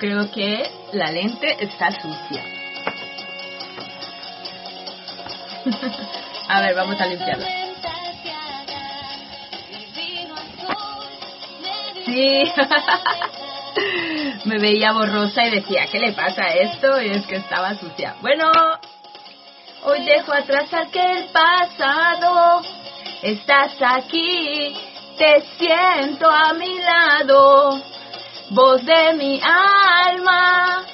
creo que la lente está sucia. a ver, vamos a limpiarla. Sí. Me veía borrosa y decía, ¿qué le pasa a esto? Y es que estaba sucia. Bueno, hoy dejo atrás aquel pasado. Estás aquí, te siento a mi lado. Voz de mi alma.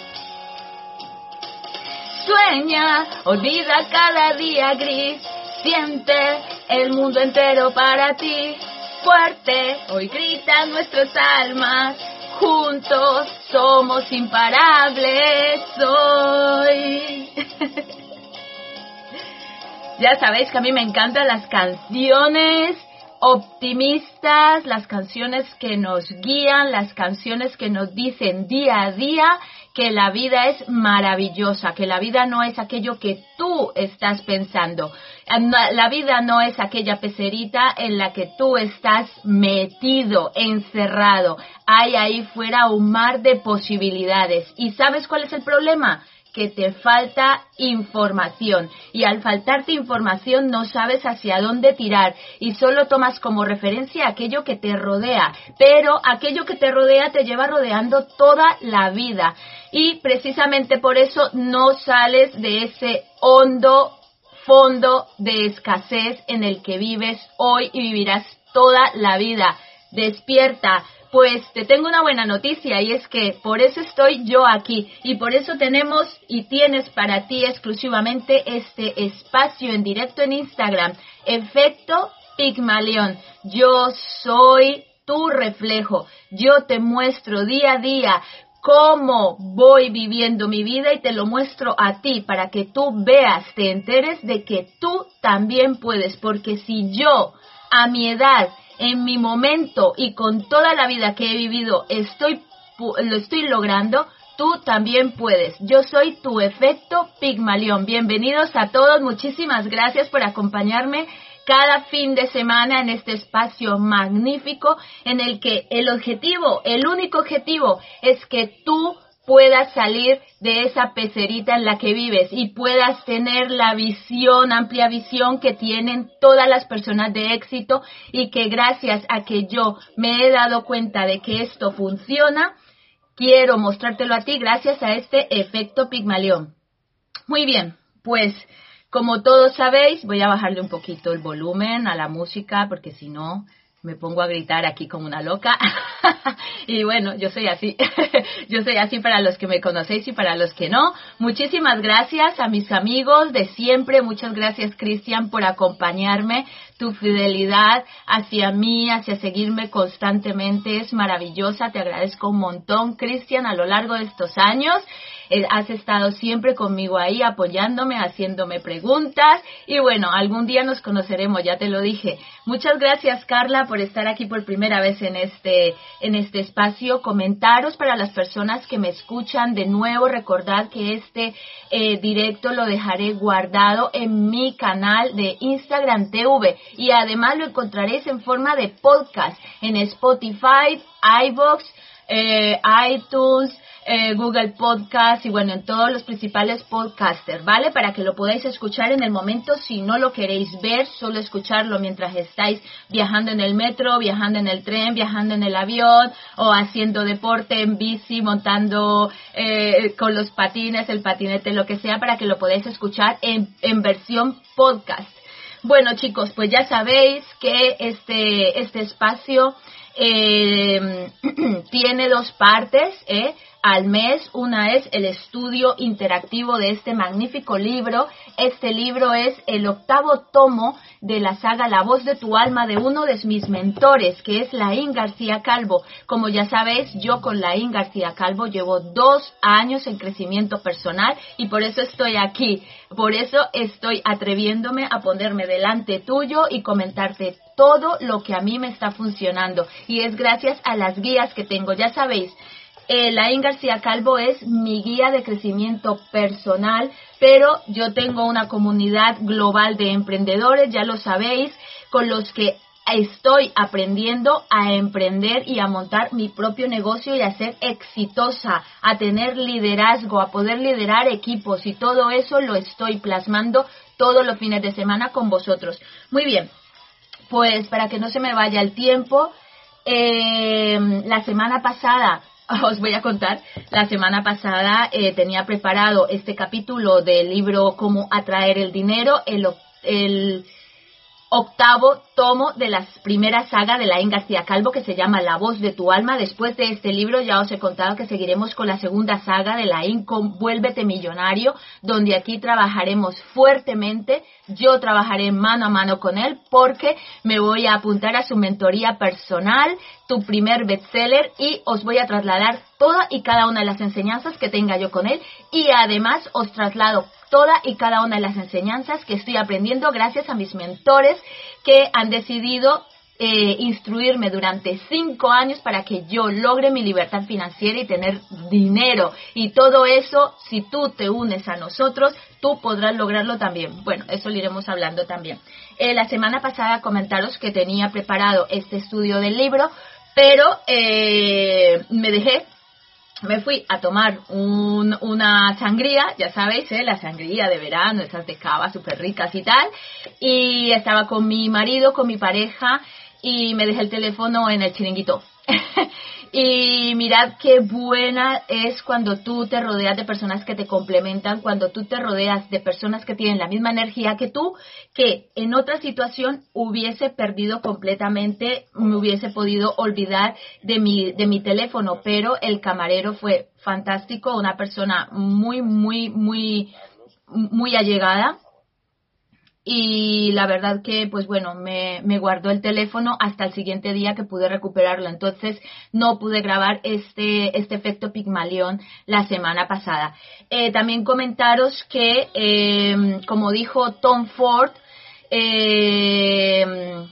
Sueña, olvida cada día gris. Siente el mundo entero para ti fuerte, hoy gritan nuestras almas, juntos somos imparables hoy. ya sabéis que a mí me encantan las canciones optimistas, las canciones que nos guían, las canciones que nos dicen día a día que la vida es maravillosa, que la vida no es aquello que tú estás pensando. La vida no es aquella pecerita en la que tú estás metido, encerrado. Hay ahí fuera un mar de posibilidades. ¿Y sabes cuál es el problema? Que te falta información. Y al faltarte información no sabes hacia dónde tirar. Y solo tomas como referencia aquello que te rodea, pero aquello que te rodea te lleva rodeando toda la vida. Y precisamente por eso no sales de ese hondo fondo de escasez en el que vives hoy y vivirás toda la vida. Despierta, pues te tengo una buena noticia y es que por eso estoy yo aquí y por eso tenemos y tienes para ti exclusivamente este espacio en directo en Instagram, Efecto Pigmalión. Yo soy tu reflejo, yo te muestro día a día cómo voy viviendo mi vida y te lo muestro a ti para que tú veas, te enteres de que tú también puedes, porque si yo a mi edad en mi momento y con toda la vida que he vivido estoy lo estoy logrando, tú también puedes. Yo soy tu efecto Pigmalión. Bienvenidos a todos, muchísimas gracias por acompañarme cada fin de semana en este espacio magnífico en el que el objetivo, el único objetivo es que tú puedas salir de esa pecerita en la que vives y puedas tener la visión, amplia visión que tienen todas las personas de éxito y que gracias a que yo me he dado cuenta de que esto funciona, quiero mostrártelo a ti gracias a este efecto Pigmalión. Muy bien, pues como todos sabéis, voy a bajarle un poquito el volumen a la música porque si no me pongo a gritar aquí como una loca. y bueno, yo soy así. yo soy así para los que me conocéis y para los que no. Muchísimas gracias a mis amigos de siempre. Muchas gracias, Cristian, por acompañarme. Tu fidelidad hacia mí, hacia seguirme constantemente es maravillosa. Te agradezco un montón, Cristian, a lo largo de estos años. Eh, has estado siempre conmigo ahí apoyándome, haciéndome preguntas y bueno, algún día nos conoceremos, ya te lo dije. Muchas gracias Carla por estar aquí por primera vez en este, en este espacio. Comentaros para las personas que me escuchan de nuevo, recordad que este eh, directo lo dejaré guardado en mi canal de Instagram TV y además lo encontraréis en forma de podcast en Spotify, iBox, eh, iTunes, eh, Google Podcast y bueno, en todos los principales podcasters, ¿vale? Para que lo podáis escuchar en el momento si no lo queréis ver, solo escucharlo mientras estáis viajando en el metro, viajando en el tren, viajando en el avión o haciendo deporte en bici, montando eh, con los patines, el patinete, lo que sea, para que lo podáis escuchar en, en versión podcast. Bueno chicos, pues ya sabéis que este, este espacio eh, tiene dos partes, ¿eh? Al mes. Una es el estudio interactivo de este magnífico libro. Este libro es el octavo tomo de la saga La voz de tu alma de uno de mis mentores, que es Laín García Calvo. Como ya sabéis, yo con Laín García Calvo llevo dos años en crecimiento personal y por eso estoy aquí. Por eso estoy atreviéndome a ponerme delante tuyo y comentarte todo lo que a mí me está funcionando. Y es gracias a las guías que tengo. Ya sabéis, eh, Laín García Calvo es mi guía de crecimiento personal, pero yo tengo una comunidad global de emprendedores, ya lo sabéis, con los que estoy aprendiendo a emprender y a montar mi propio negocio y a ser exitosa, a tener liderazgo, a poder liderar equipos y todo eso lo estoy plasmando todos los fines de semana con vosotros. Muy bien, pues para que no se me vaya el tiempo, eh, la semana pasada os voy a contar, la semana pasada eh, tenía preparado este capítulo del libro Cómo atraer el dinero, el, el octavo tomo de la primera saga de Laín García Calvo que se llama La voz de tu alma. Después de este libro ya os he contado que seguiremos con la segunda saga de Laín con Vuélvete Millonario, donde aquí trabajaremos fuertemente. Yo trabajaré mano a mano con él porque me voy a apuntar a su mentoría personal, tu primer bestseller y os voy a trasladar toda y cada una de las enseñanzas que tenga yo con él y además os traslado toda y cada una de las enseñanzas que estoy aprendiendo gracias a mis mentores que han decidido eh, instruirme durante cinco años para que yo logre mi libertad financiera y tener dinero. Y todo eso, si tú te unes a nosotros, tú podrás lograrlo también. Bueno, eso lo iremos hablando también. Eh, la semana pasada comentaros que tenía preparado este estudio del libro, pero eh, me dejé me fui a tomar una sangría, ya sabéis, ¿eh? la sangría de verano, esas de cava súper ricas y tal, y estaba con mi marido, con mi pareja, y me dejé el teléfono en el chiringuito. Y mirad qué buena es cuando tú te rodeas de personas que te complementan, cuando tú te rodeas de personas que tienen la misma energía que tú, que en otra situación hubiese perdido completamente, me hubiese podido olvidar de mi, de mi teléfono, pero el camarero fue fantástico, una persona muy, muy, muy, muy allegada y la verdad que pues bueno me, guardó el teléfono hasta el siguiente día que pude recuperarlo. Entonces no pude grabar este este efecto pigmalión la semana pasada. Eh, también comentaros que em, como dijo Tom Ford em,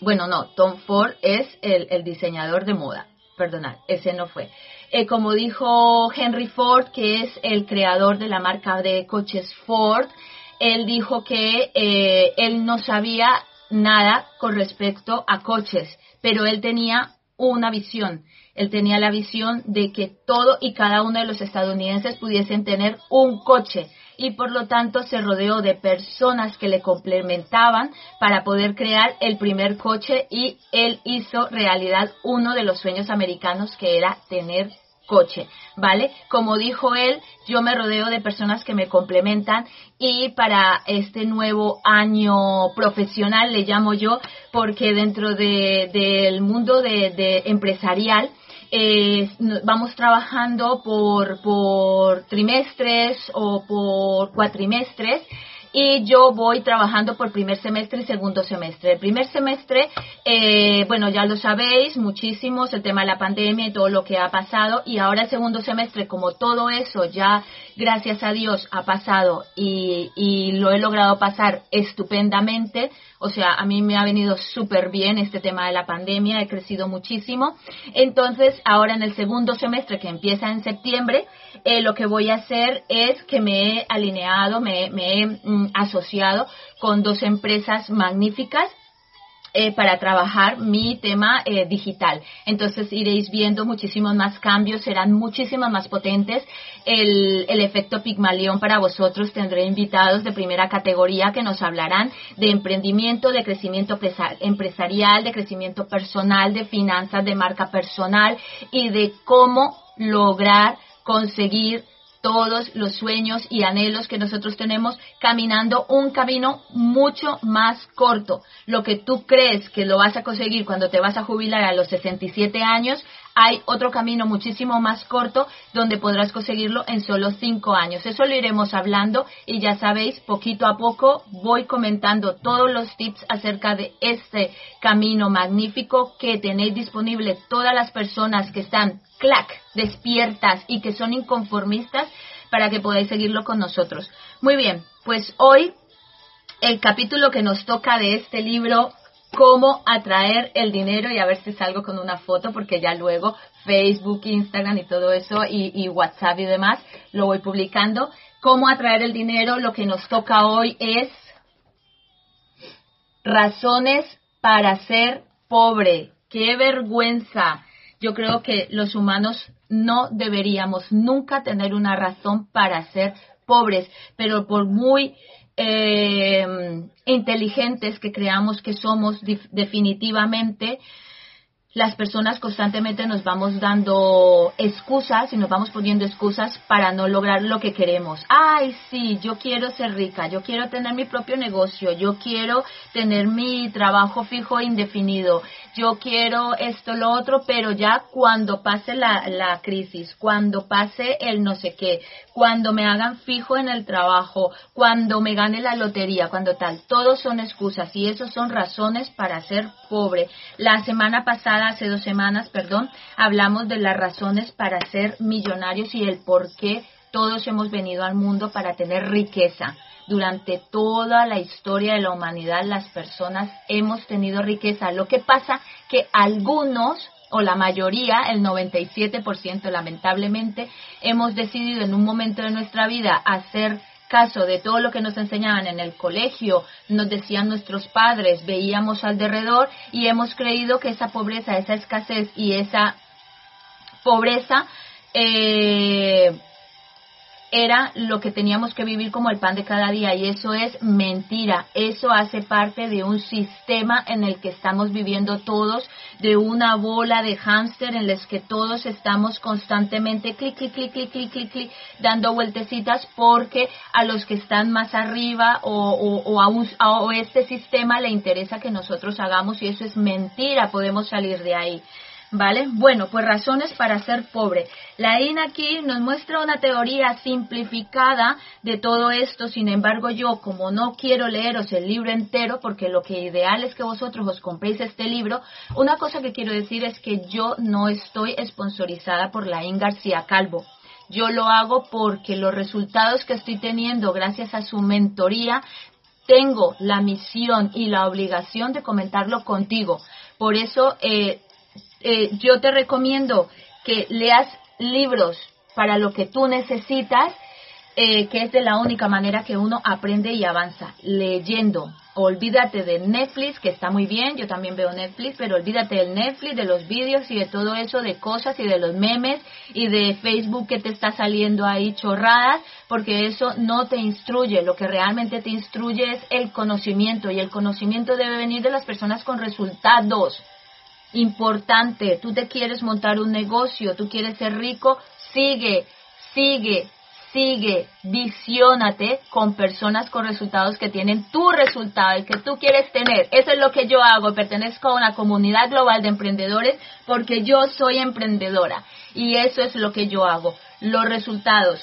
bueno no Tom Ford es el, el diseñador de moda. Perdonad ese no fue. Eh, como dijo Henry Ford que es el creador de la marca de coches Ford él dijo que eh, él no sabía nada con respecto a coches, pero él tenía una visión. Él tenía la visión de que todo y cada uno de los estadounidenses pudiesen tener un coche y por lo tanto se rodeó de personas que le complementaban para poder crear el primer coche y él hizo realidad uno de los sueños americanos que era tener coche, ¿vale? Como dijo él, yo me rodeo de personas que me complementan y para este nuevo año profesional, le llamo yo, porque dentro del mundo de, empresarial, eh, vamos trabajando por, por trimestres o por cuatrimestres y yo voy trabajando por primer semestre y segundo semestre. El primer semestre, eh, bueno, ya lo sabéis, muchísimos, el tema de la pandemia y todo lo que ha pasado, y ahora el segundo semestre, como todo eso ya, gracias a Dios, ha pasado y, y lo he logrado pasar estupendamente, o sea, a mí me ha venido súper bien este tema de la pandemia, he crecido muchísimo. Entonces, ahora en el segundo semestre que empieza en septiembre, eh, lo que voy a hacer es que me he alineado, me, he mm, asociado con dos empresas magníficas eh, para trabajar mi tema eh, digital. Entonces iréis viendo muchísimos más cambios, serán muchísimos más potentes. El, el efecto Pigmalión para vosotros tendré invitados de primera categoría que nos hablarán de emprendimiento, de crecimiento empresarial, de crecimiento personal, de finanzas, de marca personal y de cómo lograr conseguir todos los sueños y anhelos que nosotros tenemos caminando un camino mucho más corto. Lo que tú crees que lo vas a conseguir cuando te vas a jubilar a los 67 años, hay otro camino muchísimo más corto donde podrás conseguirlo en solo cinco años. Eso lo iremos hablando y ya sabéis, poquito a poco voy comentando todos los tips acerca de este camino magnífico que tenéis disponible todas las personas que están clac, despiertas y que son inconformistas para que podáis seguirlo con nosotros. Muy bien, pues hoy el capítulo que nos toca de este libro cómo atraer el dinero y a ver si salgo con una foto porque ya luego Facebook, Instagram y todo eso y, WhatsApp y demás lo voy publicando. Cómo atraer el dinero, lo que nos toca hoy es razones para ser pobre. ¡Qué vergüenza! Yo creo que los humanos no deberíamos nunca tener una razón para ser pobres, pero por muy eh, inteligentes que creamos que somos definitivamente, las personas constantemente nos vamos dando excusas y nos vamos poniendo excusas para no lograr lo que queremos. Ay, sí, yo quiero ser rica, yo quiero tener mi propio negocio, yo quiero tener mi trabajo fijo e indefinido, yo quiero esto, lo otro, pero ya cuando pase la, la crisis, cuando pase el no sé qué, cuando me hagan fijo en el trabajo, cuando me gane la lotería, cuando tal, todos son excusas y esos son razones para ser pobre. La semana pasada hace dos semanas, perdón, hablamos de las razones para ser millonarios y el por qué todos hemos venido al mundo para tener riqueza. Durante toda la historia de la humanidad las personas hemos tenido riqueza. Lo que pasa que algunos o la mayoría, el 97% lamentablemente, hemos decidido en un momento de nuestra vida hacer caso de todo lo que nos enseñaban en el colegio, nos decían nuestros padres, veíamos alrededor y hemos creído que esa pobreza, esa escasez y esa pobreza eh, era lo que teníamos que vivir como el pan de cada día y eso es mentira. Eso hace parte de un sistema en el que estamos viviendo todos, de una bola de hámster en las que todos estamos constantemente clic, clic, clic, clic, clic, clic, clic, dando vueltecitas porque a los que están más arriba o, o, a, a este sistema le interesa que nosotros hagamos y eso es mentira, podemos salir de ahí. ¿Vale? Bueno, pues razones para ser pobre. La INA aquí nos muestra una teoría simplificada de todo esto, sin embargo yo, como no quiero leeros el libro entero, porque lo que ideal es que vosotros os compréis este libro, una cosa que quiero decir es que yo no estoy sponsorizada por la IN García Calvo. Yo lo hago porque los resultados que estoy teniendo gracias a su mentoría tengo la misión y la obligación de comentarlo contigo. Por eso eh, eh, yo te recomiendo que leas libros para lo que tú necesitas, eh, que es de la única manera que uno aprende y avanza, leyendo. Olvídate de Netflix, que está muy bien, yo también veo Netflix, pero olvídate del Netflix, de los vídeos y de todo eso, de cosas y de los memes y de Facebook que te está saliendo ahí chorradas, porque eso no te instruye. Lo que realmente te instruye es el conocimiento y el conocimiento debe venir de las personas con resultados importante, tú te quieres montar un negocio, tú quieres ser rico, sigue, sigue, sigue, visiónate con personas con resultados que tienen tu resultado, el que tú quieres tener. Eso es lo que yo hago, pertenezco a una comunidad global de emprendedores porque yo soy emprendedora y eso es lo que yo hago. Los resultados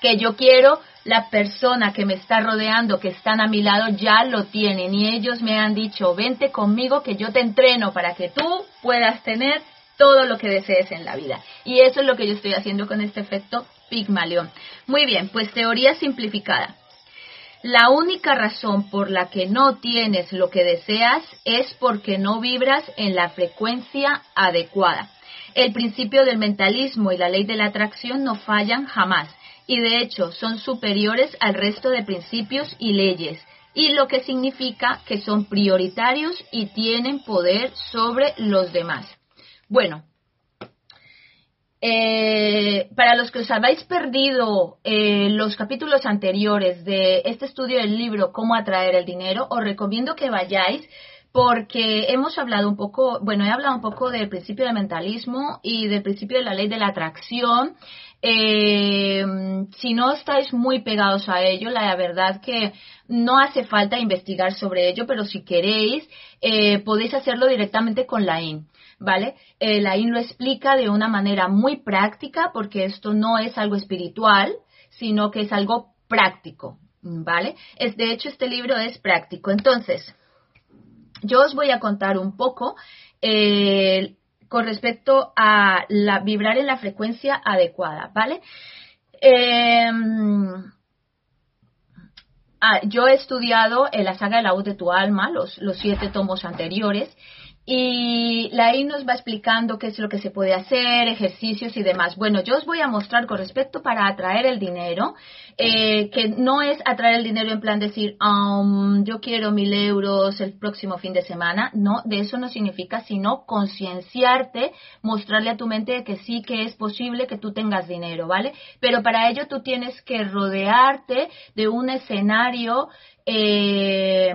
que yo quiero la persona que me está rodeando, que están a mi lado, ya lo tienen y ellos me han dicho, vente conmigo que yo te entreno para que tú puedas tener todo lo que desees en la vida. Y eso es lo que yo estoy haciendo con este efecto Pigmalión. Muy bien, pues teoría simplificada. La única razón por la que no tienes lo que deseas es porque no vibras en la frecuencia adecuada. El principio del mentalismo y la ley de la atracción no fallan jamás y de hecho son superiores al resto de principios y leyes, y lo que significa que son prioritarios y tienen poder sobre los demás. Bueno, eh, para los que os habéis perdido eh, los capítulos anteriores de este estudio del libro Cómo atraer el dinero, os recomiendo que vayáis porque hemos hablado un poco, bueno, he hablado un poco del principio del mentalismo y del principio de la ley de la atracción eh, si no estáis muy pegados a ello, la verdad que no hace falta investigar sobre ello, pero si queréis, eh, podéis hacerlo directamente con la IN. ¿Vale? Eh, la IN lo explica de una manera muy práctica porque esto no es algo espiritual, sino que es algo práctico, ¿vale? Es, de hecho, este libro es práctico. Entonces, yo os voy a contar un poco eh, con respecto a la, vibrar en la frecuencia adecuada, ¿vale? Em, ah, yo he estudiado en la saga de la voz de tu alma, los siete tomos anteriores, y la I nos va explicando qué es lo que se puede hacer, ejercicios y demás. Bueno, yo os voy a mostrar con respecto para atraer el dinero, eh, que no es atraer el dinero en plan decir, um, yo quiero mil euros el próximo fin de semana. No, de eso no significa, sino concienciarte, mostrarle a tu mente que sí que es posible que tú tengas dinero, ¿vale? Pero para ello tú tienes que rodearte de un escenario eh,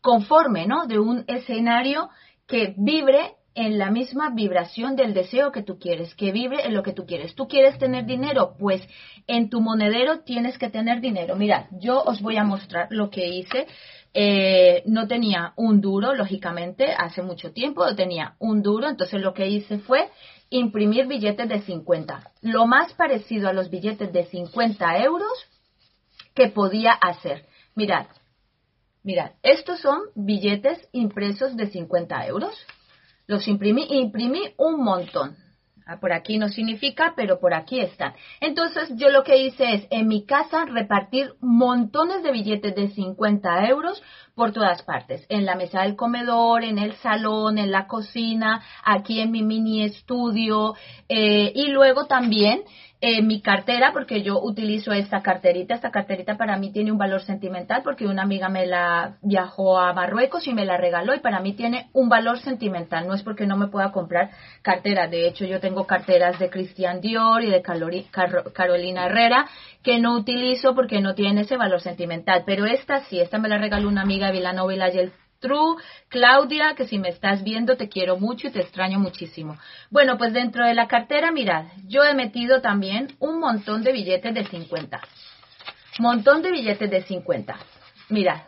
conforme, ¿no? De un escenario que vibre en la misma vibración del deseo que tú quieres, que vibre en lo que tú quieres. ¿Tú quieres tener dinero? Pues en tu monedero tienes que tener dinero. Mirad, yo os voy a mostrar lo que hice. Eh, no tenía un duro, lógicamente, hace mucho tiempo, no tenía un duro, entonces lo que hice fue imprimir billetes de 50, lo más parecido a los billetes de 50 euros que podía hacer. Mirad, Mirad, estos son billetes impresos de 50 euros. Los imprimí, imprimí un montón. Ah, por aquí no significa, pero por aquí están. Entonces yo lo que hice es en mi casa repartir montones de billetes de 50 euros por todas partes. En la mesa del comedor, en el salón, en la cocina, aquí en mi mini estudio. Eh, y luego también eh, mi cartera, porque yo utilizo esta carterita. Esta carterita para mí tiene un valor sentimental porque una amiga me la viajó a Marruecos y me la regaló y para mí tiene un valor sentimental. No es porque no me pueda comprar cartera. De hecho, yo tengo carteras de Christian Dior y de Carolina Herrera que no utilizo porque no tienen ese valor sentimental. Pero esta sí, esta me la regaló una amiga de Villanova y el True, Claudia, que si me estás viendo te quiero mucho y te extraño muchísimo. Bueno, pues dentro de la cartera, mirad, yo he metido también un montón de billetes de 50. Montón de billetes de 50. Mirad,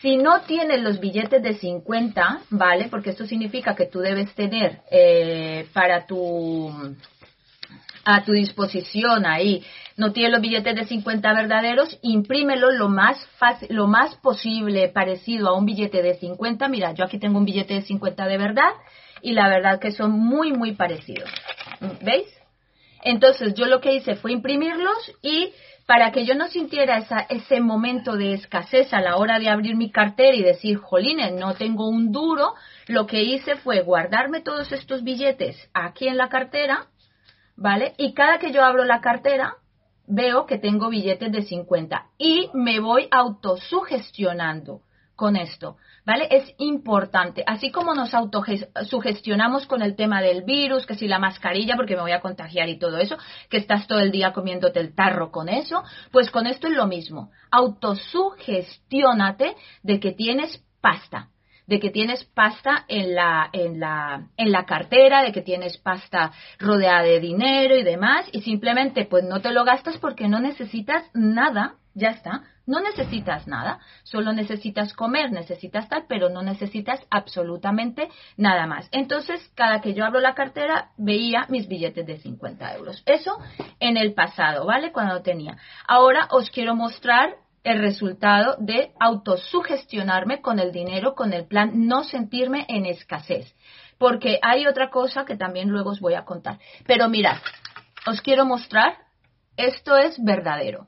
si no tienes los billetes de 50, ¿vale? Porque esto significa que tú debes tener eh, para tu a tu disposición ahí, no tienes los billetes de 50 verdaderos, imprímelo lo más fácil, lo más posible parecido a un billete de 50. Mira, yo aquí tengo un billete de 50 de verdad y la verdad que son muy, muy parecidos. ¿Veis? Entonces yo lo que hice fue imprimirlos y para que yo no sintiera esa, ese momento de escasez a la hora de abrir mi cartera y decir, jolines, no tengo un duro, lo que hice fue guardarme todos estos billetes aquí en la cartera ¿vale? Y cada que yo abro la cartera, veo que tengo billetes de 50 y me voy autosugestionando con esto, ¿vale? Es importante, así como nos autosugestionamos con el tema del virus, que si la mascarilla porque me voy a contagiar y todo eso, que estás todo el día comiéndote el tarro con eso, pues con esto es lo mismo, autosugestiónate de que tienes pasta, de que tienes pasta en la, en la, en la cartera, de que tienes pasta rodeada de dinero y demás, y simplemente pues no te lo gastas porque no necesitas nada, ya está, no necesitas nada, solo necesitas comer, necesitas tal, pero no necesitas absolutamente nada más. Entonces, cada que yo abro la cartera, veía mis billetes de 50 euros. Eso en el pasado, ¿vale? Cuando tenía. Ahora os quiero mostrar el resultado de autosugestionarme con el dinero, con el plan, no sentirme en escasez. Porque hay otra cosa que también luego os voy a contar. Pero mirad, os quiero mostrar, esto es verdadero.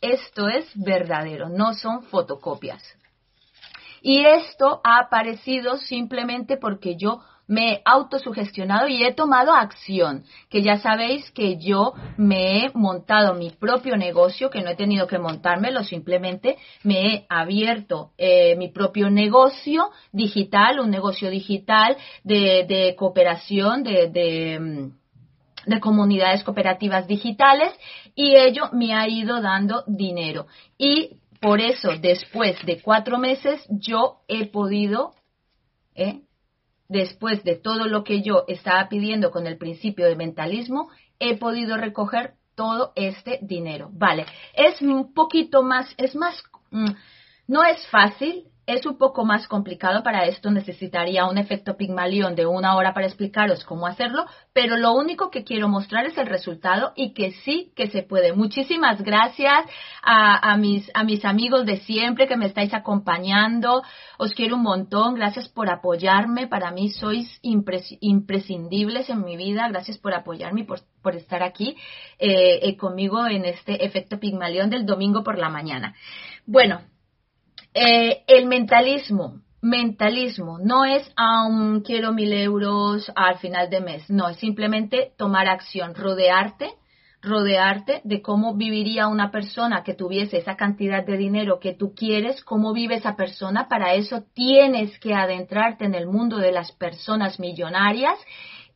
Esto es verdadero, no son fotocopias. Y esto ha aparecido simplemente porque yo me he autosugestionado y he tomado acción, que ya sabéis que yo me he montado mi propio negocio, que no he tenido que montármelo, simplemente me he abierto eh, mi propio negocio digital, un negocio digital de, cooperación, de, de mm, de comunidades cooperativas digitales y ello me ha ido dando dinero. Y por eso, después de cuatro meses, yo he podido ¿eh? Después de todo lo que yo estaba pidiendo con el principio de mentalismo, he podido recoger todo este dinero. Vale, es un poquito más, es más, mm, no es fácil, es un poco más complicado para esto, necesitaría un efecto Pigmalión de una hora para explicaros cómo hacerlo, pero lo único que quiero mostrar es el resultado y que sí que se puede. Muchísimas gracias a, mis, a mis amigos de siempre que me estáis acompañando, os quiero un montón, gracias por apoyarme, para mí sois imprescindibles en mi vida, gracias por apoyarme y por, por estar aquí eh, eh, conmigo en este efecto Pigmalión del domingo por la mañana. Bueno, eh, el mentalismo mentalismo no es aún quiero mil euros al final de mes, no, es simplemente tomar acción, rodearte rodearte de cómo viviría una persona que tuviese esa cantidad de dinero que tú quieres, cómo vive esa persona. Para eso tienes que adentrarte en el mundo de las personas millonarias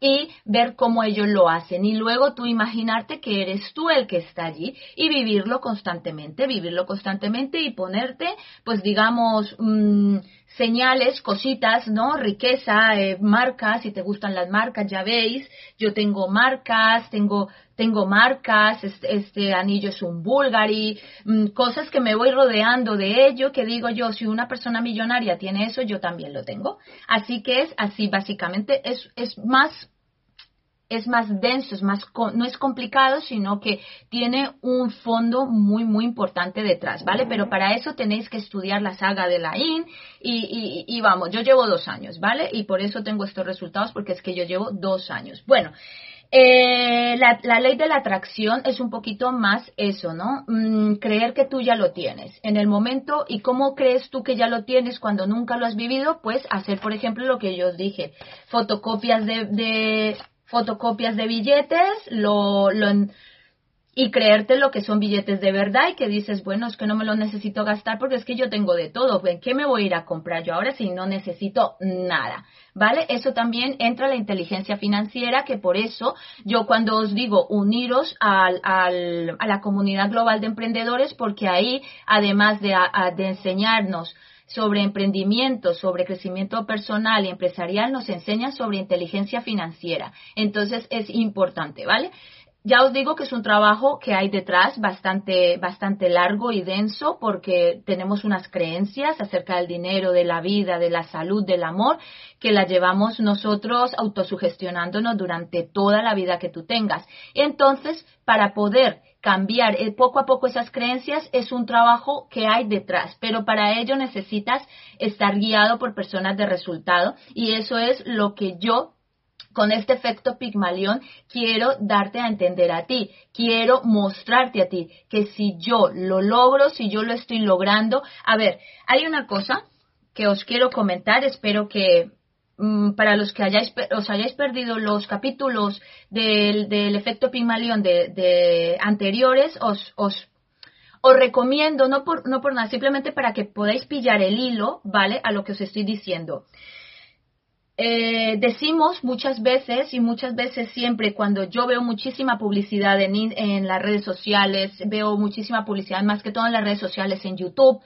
y ver cómo ellos lo hacen. Y luego tú imaginarte que eres tú el que está allí y vivirlo constantemente, vivirlo constantemente y ponerte, pues digamos, mm, señales, cositas, ¿no? Riqueza, eh, marcas, si te gustan las marcas, ya veis, yo tengo marcas, tengo, tengo marcas, este, este anillo es un Bulgari, mm, cosas que me voy rodeando de ello, que digo yo, si una persona millonaria tiene eso, yo también lo tengo. Así que es así, básicamente, es, es más es más denso, es más, no es complicado, sino que tiene un fondo muy, muy importante detrás, ¿vale? Pero para eso tenéis que estudiar la saga de la IN y, y, vamos, yo llevo dos años, ¿vale? Y por eso tengo estos resultados, porque es que yo llevo dos años. Bueno, eh, la, la, ley de la atracción es un poquito más eso, ¿no? Mm, creer que tú ya lo tienes. En el momento, ¿y cómo crees tú que ya lo tienes cuando nunca lo has vivido? Pues hacer, por ejemplo, lo que yo os dije, fotocopias de, de fotocopias de billetes, lo, lo, y creerte lo que son billetes de verdad y que dices, bueno, es que no me lo necesito gastar porque es que yo tengo de todo. ¿En qué me voy a ir a comprar yo ahora si no necesito nada? ¿Vale? Eso también entra la inteligencia financiera, que por eso yo cuando os digo uniros al, al, a la comunidad global de emprendedores, porque ahí, además de, de enseñarnos sobre emprendimiento, sobre crecimiento personal y empresarial, nos enseña sobre inteligencia financiera. Entonces es importante, ¿vale? Ya os digo que es un trabajo que hay detrás bastante, bastante largo y denso porque tenemos unas creencias acerca del dinero, de la vida, de la salud, del amor, que las llevamos nosotros autosugestionándonos durante toda la vida que tú tengas. Entonces, para poder cambiar eh, poco a poco esas creencias es un trabajo que hay detrás, pero para ello necesitas estar guiado por personas de resultado y eso es lo que yo con este efecto Pigmalión quiero darte a entender a ti, quiero mostrarte a ti que si yo lo logro, si yo lo estoy logrando, a ver, hay una cosa que os quiero comentar, espero que mm, para los que hayáis, os hayáis perdido los capítulos del, efecto Pigmalión de, anteriores, os, os, os recomiendo, no por, no por nada, simplemente para que podáis pillar el hilo, ¿vale? A lo que os estoy diciendo. Eh, decimos muchas veces y muchas veces siempre cuando yo veo muchísima publicidad en, en, las redes sociales, veo muchísima publicidad más que todo en las redes sociales, en YouTube,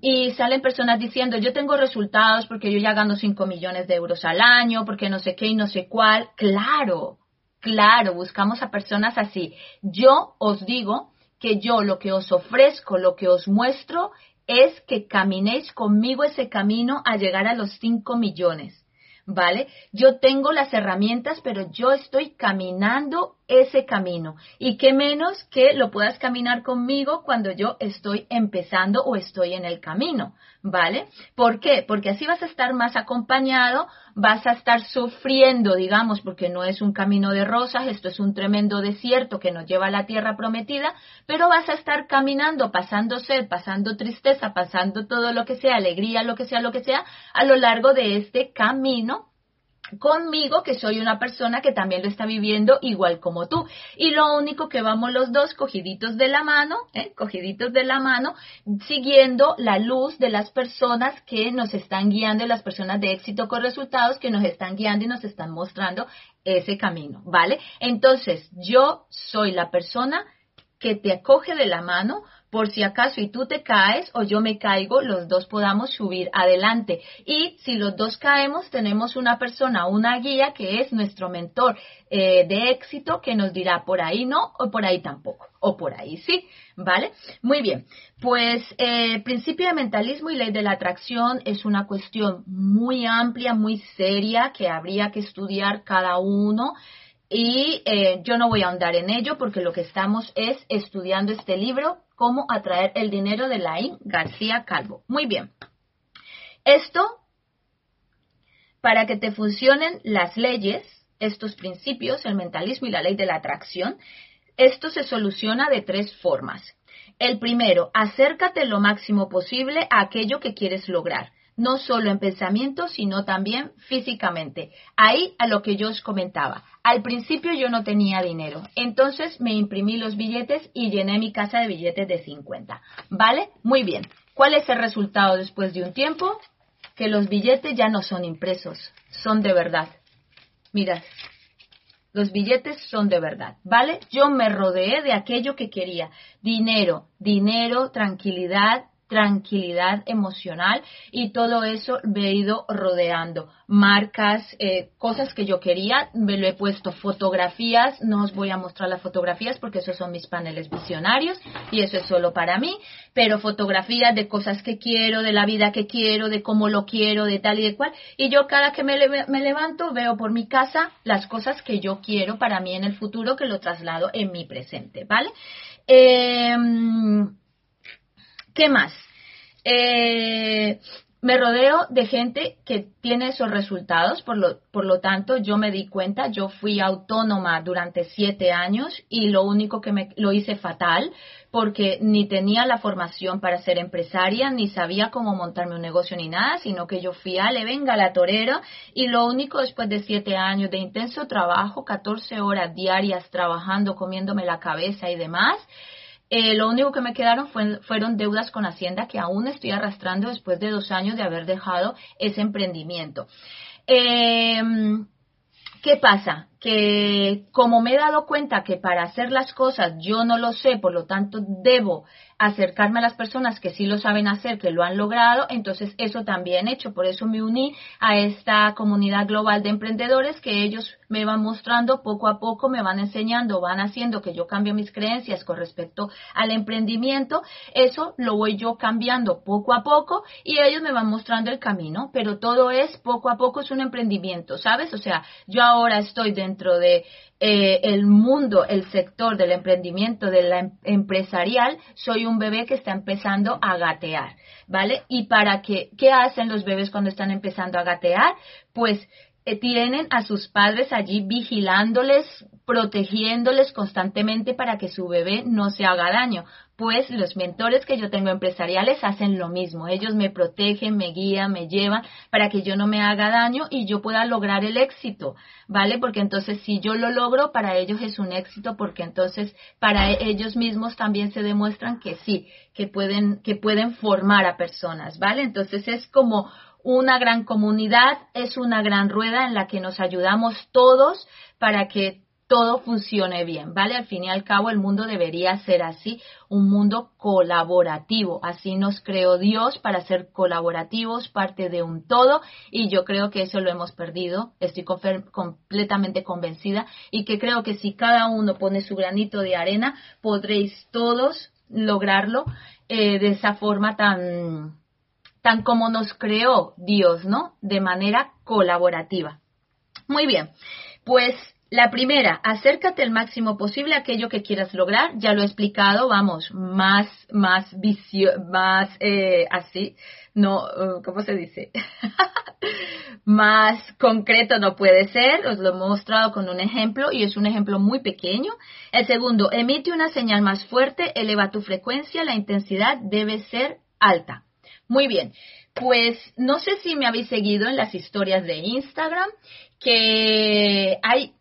y salen personas diciendo yo tengo resultados porque yo ya gano 5 millones de euros al año, porque no sé qué y no sé cuál. Claro, claro, buscamos a personas así. Yo os digo que yo lo que os ofrezco, lo que os muestro es que caminéis conmigo ese camino a llegar a los 5 millones ¿vale? Yo tengo las herramientas, pero yo estoy caminando ese camino. Y qué menos que lo puedas caminar conmigo cuando yo estoy empezando o estoy en el camino, ¿vale? ¿Por qué? Porque así vas a estar más acompañado, vas a estar sufriendo, digamos, porque no es un camino de rosas, esto es un tremendo desierto que nos lleva a la tierra prometida, pero vas a estar caminando, pasando sed, pasando tristeza, pasando todo lo que sea, alegría, lo que sea, lo que sea, a lo largo de este camino conmigo, que soy una persona que también lo está viviendo igual como tú. Y lo único que vamos los dos cogiditos de la mano, ¿eh? cogiditos de la mano, siguiendo la luz de las personas que nos están guiando, las personas de éxito con resultados que nos están guiando y nos están mostrando ese camino, ¿vale? Entonces, yo soy la persona que te acoge de la mano por si acaso y tú te caes o yo me caigo, los dos podamos subir adelante. Y si los dos caemos, tenemos una persona, una guía que es nuestro mentor eh, de éxito que nos dirá por ahí no o por ahí tampoco o por ahí sí, ¿vale? Muy bien, pues eh, principio de mentalismo y ley de la atracción es una cuestión muy amplia, muy seria que habría que estudiar cada uno. Y eh, yo no voy a ahondar en ello porque lo que estamos es estudiando este libro cómo atraer el dinero de Laín García Calvo. Muy bien. Esto, para que te funcionen las leyes, estos principios, el mentalismo y la ley de la atracción, esto se soluciona de tres formas. El primero, acércate lo máximo posible a aquello que quieres lograr. No solo en pensamiento, sino también físicamente. Ahí a lo que yo os comentaba. Al principio yo no tenía dinero, entonces me imprimí los billetes y llené mi casa de billetes de 50. ¿Vale? Muy bien. ¿Cuál es el resultado después de un tiempo? Que los billetes ya no son impresos, son de verdad. Mira, los billetes son de verdad, ¿vale? Yo me rodeé de aquello que quería. Dinero, dinero, tranquilidad, tranquilidad emocional y todo eso me he ido rodeando. Marcas, eh, cosas que yo quería, me lo he puesto fotografías, no os voy a mostrar las fotografías porque esos son mis paneles visionarios y eso es solo para mí, pero fotografías de cosas que quiero, de la vida que quiero, de cómo lo quiero, de tal y de cual. Y yo cada que me, me levanto veo por mi casa las cosas que yo quiero para mí en el futuro que lo traslado en mi presente, ¿vale? Eh, ¿Qué más? Eh, me rodeo de gente que tiene esos resultados, por lo, por lo tanto yo me di cuenta, yo fui autónoma durante siete años y lo único que me lo hice fatal porque ni tenía la formación para ser empresaria, ni sabía cómo montarme un negocio ni nada, sino que yo fui a le venga la torera y lo único después de siete años de intenso trabajo, 14 horas diarias trabajando, comiéndome la cabeza y demás, eh, lo único que me quedaron fueron deudas con Hacienda que aún estoy arrastrando después de dos años de haber dejado ese emprendimiento. Em, ¿Qué pasa? Que como me he dado cuenta que para hacer las cosas yo no lo sé, por lo tanto debo acercarme a las personas que sí lo saben hacer, que lo han logrado, entonces eso también he hecho. Por eso me uní a esta comunidad global de emprendedores que ellos me van mostrando poco a poco, me van enseñando, van haciendo que yo cambie mis creencias con respecto al emprendimiento. Eso lo voy yo cambiando poco a poco y ellos me van mostrando el camino, pero todo es poco a poco, es un emprendimiento, ¿sabes? O sea, yo ahora estoy dentro de eh, el mundo, el sector del emprendimiento, de la em-, empresarial, soy un bebé que está empezando a gatear, ¿vale? Y para que, ¿qué hacen los bebés cuando están empezando a gatear? Pues eh, tienen a sus padres allí vigilándoles, protegiéndoles constantemente para que su bebé no se haga daño. Pues los mentores que yo tengo empresariales hacen lo mismo. Ellos me protegen, me guían, me llevan para que yo no me haga daño y yo pueda lograr el éxito, ¿vale? Porque entonces si yo lo logro, para ellos es un éxito porque entonces para ellos mismos también se demuestran que sí, que pueden, que pueden formar a personas, ¿vale? Entonces es como una gran comunidad, es una gran rueda en la que nos ayudamos todos para que todo funcione bien, ¿vale? Al fin y al cabo el mundo debería ser así, un mundo colaborativo. Así nos creó Dios para ser colaborativos, parte de un todo, y yo creo que eso lo hemos perdido, estoy completamente convencida, y que creo que si cada uno pone su granito de arena, podréis todos lograrlo eh, de esa forma tan, tan como nos creó Dios, ¿no? De manera colaborativa. Muy bien, pues la primera, acércate el máximo posible a aquello que quieras lograr. Ya lo he explicado, vamos, más, más visión, más eh, así, no, uh, ¿cómo se dice? más concreto no puede ser. Os lo he mostrado con un ejemplo y es un ejemplo muy pequeño. El segundo, emite una señal más fuerte, eleva tu frecuencia, la intensidad debe ser alta. Muy bien, pues no sé si me habéis seguido en las historias de Instagram, que hay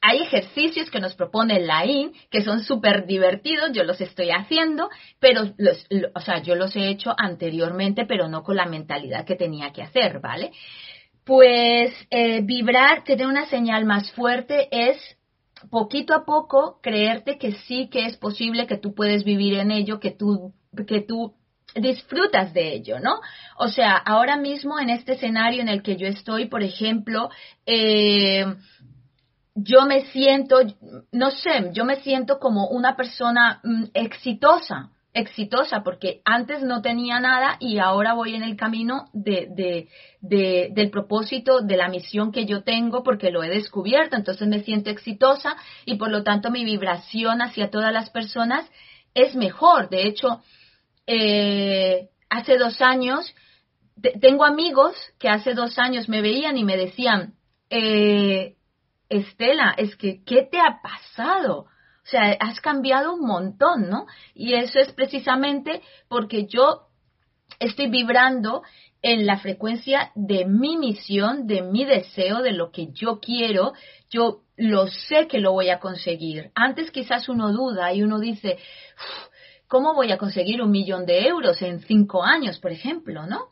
hay ejercicios que nos propone la IN que son súper divertidos, yo los estoy haciendo, pero o sea, yo los he hecho anteriormente, pero no con la mentalidad que tenía que hacer, ¿vale? Pues eh, vibrar, tener una señal más fuerte es poquito a poco creerte que sí que es posible, que tú puedes vivir en ello, que tú, que tú disfrutas de ello, ¿no? O sea, ahora mismo en este escenario en el que yo estoy, por ejemplo, eh, yo me siento, no sé, yo me siento como una persona mm, exitosa, exitosa, porque antes no tenía nada y ahora voy en el camino de, de, de, del propósito, de la misión que yo tengo, porque lo he descubierto, entonces me siento exitosa y por lo tanto mi vibración hacia todas las personas es mejor. De hecho, eh, hace dos años, tengo amigos que hace dos años me veían y me decían, eh, Estela, es que, ¿qué te ha pasado? O sea, has cambiado un montón, ¿no? Y eso es precisamente porque yo estoy vibrando en la frecuencia de mi misión, de mi deseo, de lo que yo quiero, yo lo sé que lo voy a conseguir. Antes quizás uno duda y uno dice, ¿cómo voy a conseguir un millón de euros en cinco años, por ejemplo, no?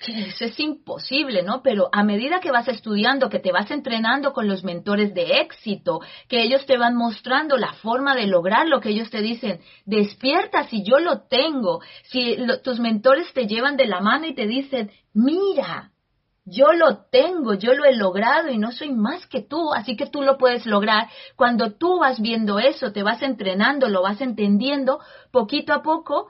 Eso es imposible, ¿no? Pero a medida que vas estudiando, que te vas entrenando con los mentores de éxito, que ellos te van mostrando la forma de lograr lo que ellos te dicen, despierta si yo lo tengo, si tus mentores te llevan de la mano y te dicen, mira, yo lo tengo, yo lo he logrado y no soy más que tú, así que tú lo puedes lograr. Cuando tú vas viendo eso, te vas entrenando, lo vas entendiendo, poquito a poco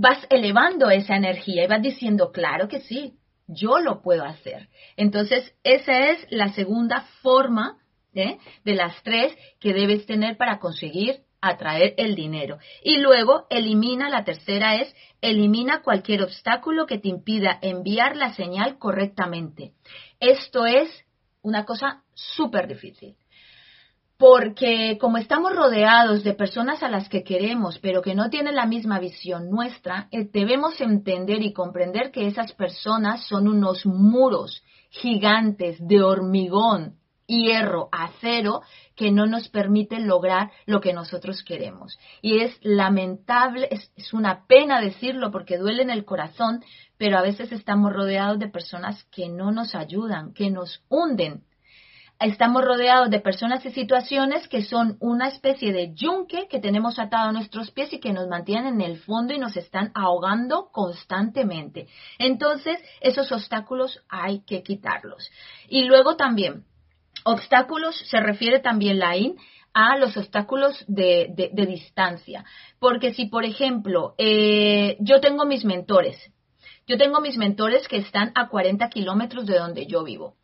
vas elevando esa energía y vas diciendo, claro que sí, yo lo puedo hacer. Entonces, esa es la segunda forma ¿eh? de las tres que debes tener para conseguir atraer el dinero. Y luego elimina, la tercera es, elimina cualquier obstáculo que te impida enviar la señal correctamente. Esto es una cosa súper difícil porque como estamos rodeados de personas a las que queremos, pero que no tienen la misma visión nuestra, eh, debemos entender y comprender que esas personas son unos muros gigantes de hormigón, hierro, acero, que no nos permiten lograr lo que nosotros queremos. Y es lamentable, es, es una pena decirlo porque duele en el corazón, pero a veces estamos rodeados de personas que no nos ayudan, que nos hunden estamos rodeados de personas y situaciones que son una especie de yunque que tenemos atado a nuestros pies y que nos mantienen en el fondo y nos están ahogando constantemente. Entonces, esos obstáculos hay que quitarlos. Y luego también, obstáculos se refiere también la IN a los obstáculos de, distancia. Porque si, por ejemplo, eh, yo tengo mis mentores, yo tengo mis mentores que están a 40 kilómetros de donde yo vivo.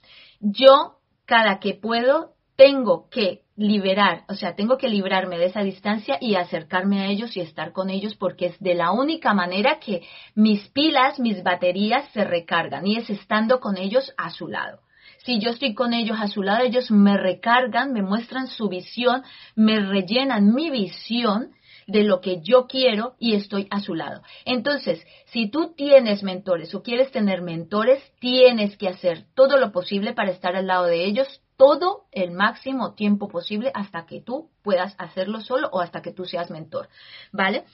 Yo cada que puedo, tengo que liberar, o sea, tengo que librarme de esa distancia y acercarme a ellos y estar con ellos porque es de la única manera que mis pilas, mis baterías se recargan y es estando con ellos a su lado. Si yo estoy con ellos a su lado, ellos me recargan, me muestran su visión, me rellenan mi visión de lo que yo quiero y estoy a su lado. Entonces, si tú tienes mentores o quieres tener mentores, tienes que hacer todo lo posible para estar al lado de ellos todo el máximo tiempo posible hasta que tú puedas hacerlo solo o hasta que tú seas mentor. ¿Vale?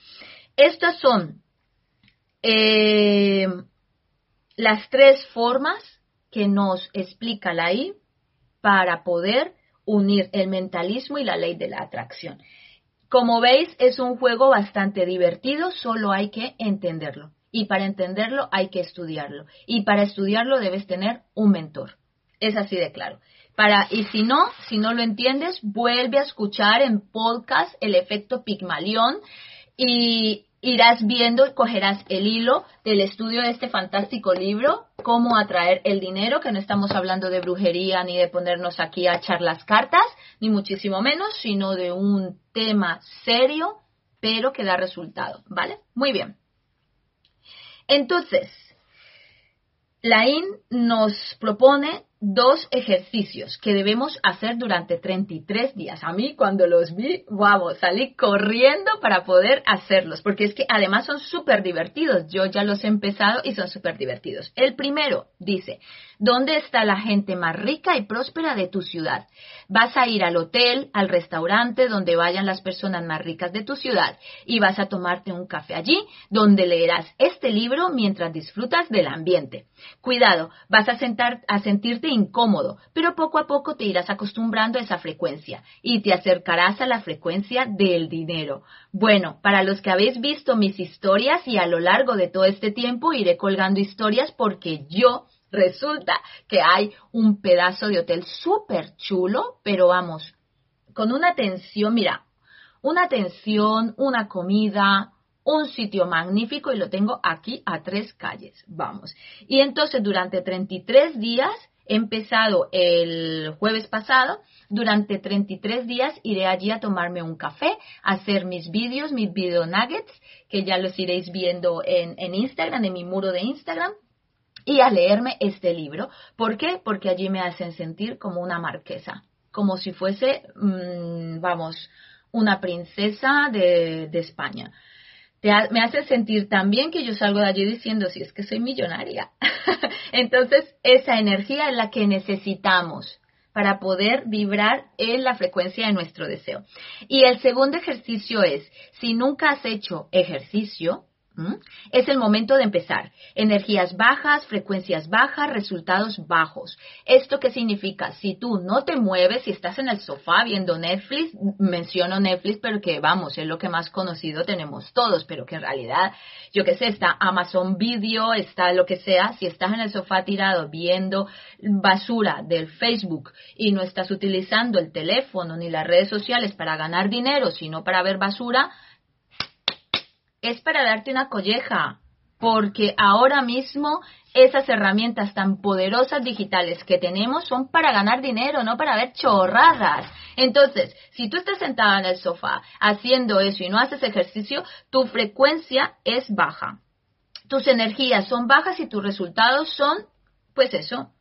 Estas son eh, las tres formas que nos explica la I para poder unir el mentalismo y la ley de la atracción. Como veis, es un juego bastante divertido, solo hay que entenderlo. Y para entenderlo hay que estudiarlo. Y para estudiarlo debes tener un mentor. Es así de claro. Para, y si no, si no lo entiendes, vuelve a escuchar en podcast el efecto Pigmalión y irás viendo y cogerás el hilo del estudio de este fantástico libro, Cómo atraer el dinero, que no estamos hablando de brujería ni de ponernos aquí a echar las cartas, ni muchísimo menos, sino de un tema serio, pero que da resultado, ¿vale? Muy bien. Entonces, Lain nos propone dos ejercicios que debemos hacer durante 33 días. A mí cuando los vi, vamos, salí corriendo para poder hacerlos, porque es que además son súper divertidos. Yo ya los he empezado y son súper divertidos. El primero dice, ¿dónde está la gente más rica y próspera de tu ciudad? Vas a ir al hotel, al restaurante donde vayan las personas más ricas de tu ciudad y vas a tomarte un café allí donde leerás este libro mientras disfrutas del ambiente. Cuidado, vas a, sentar, a sentirte incómodo, pero poco a poco te irás acostumbrando a esa frecuencia y te acercarás a la frecuencia del dinero. Bueno, para los que habéis visto mis historias y a lo largo de todo este tiempo iré colgando historias porque yo resulta que hay un pedazo de hotel súper chulo, pero vamos, con una atención, mira, una atención, una comida, un sitio magnífico y lo tengo aquí a tres calles, vamos. Y entonces durante 33 días empezado el jueves pasado. Durante 33 días iré allí a tomarme un café, a hacer mis vídeos, mis video nuggets, que ya los iréis viendo en, Instagram, en mi muro de Instagram y a leerme este libro. ¿Por qué? Porque allí me hacen sentir como una marquesa, como si fuese, mm, vamos, una princesa de, de, España. Me hace sentir también que yo salgo de allí diciendo, si es que soy millonaria. Entonces, esa energía es la que necesitamos para poder vibrar en la frecuencia de nuestro deseo. Y el segundo ejercicio es, si nunca has hecho ejercicio, es el momento de empezar. Energías bajas, frecuencias bajas, resultados bajos. ¿Esto qué significa? Si tú no te mueves, si estás en el sofá viendo Netflix, menciono Netflix, pero que vamos, es lo que más conocido tenemos todos, pero que en realidad, yo qué sé, está Amazon Video, está lo que sea, si estás en el sofá tirado viendo basura del Facebook y no estás utilizando el teléfono ni las redes sociales para ganar dinero, sino para ver basura, es para darte una colleja, porque ahora mismo esas herramientas tan poderosas digitales que tenemos son para ganar dinero, no para ver chorradas. Entonces, si tú estás sentada en el sofá haciendo eso y no haces ejercicio, tu frecuencia es baja. Tus energías son bajas y tus resultados son, pues eso,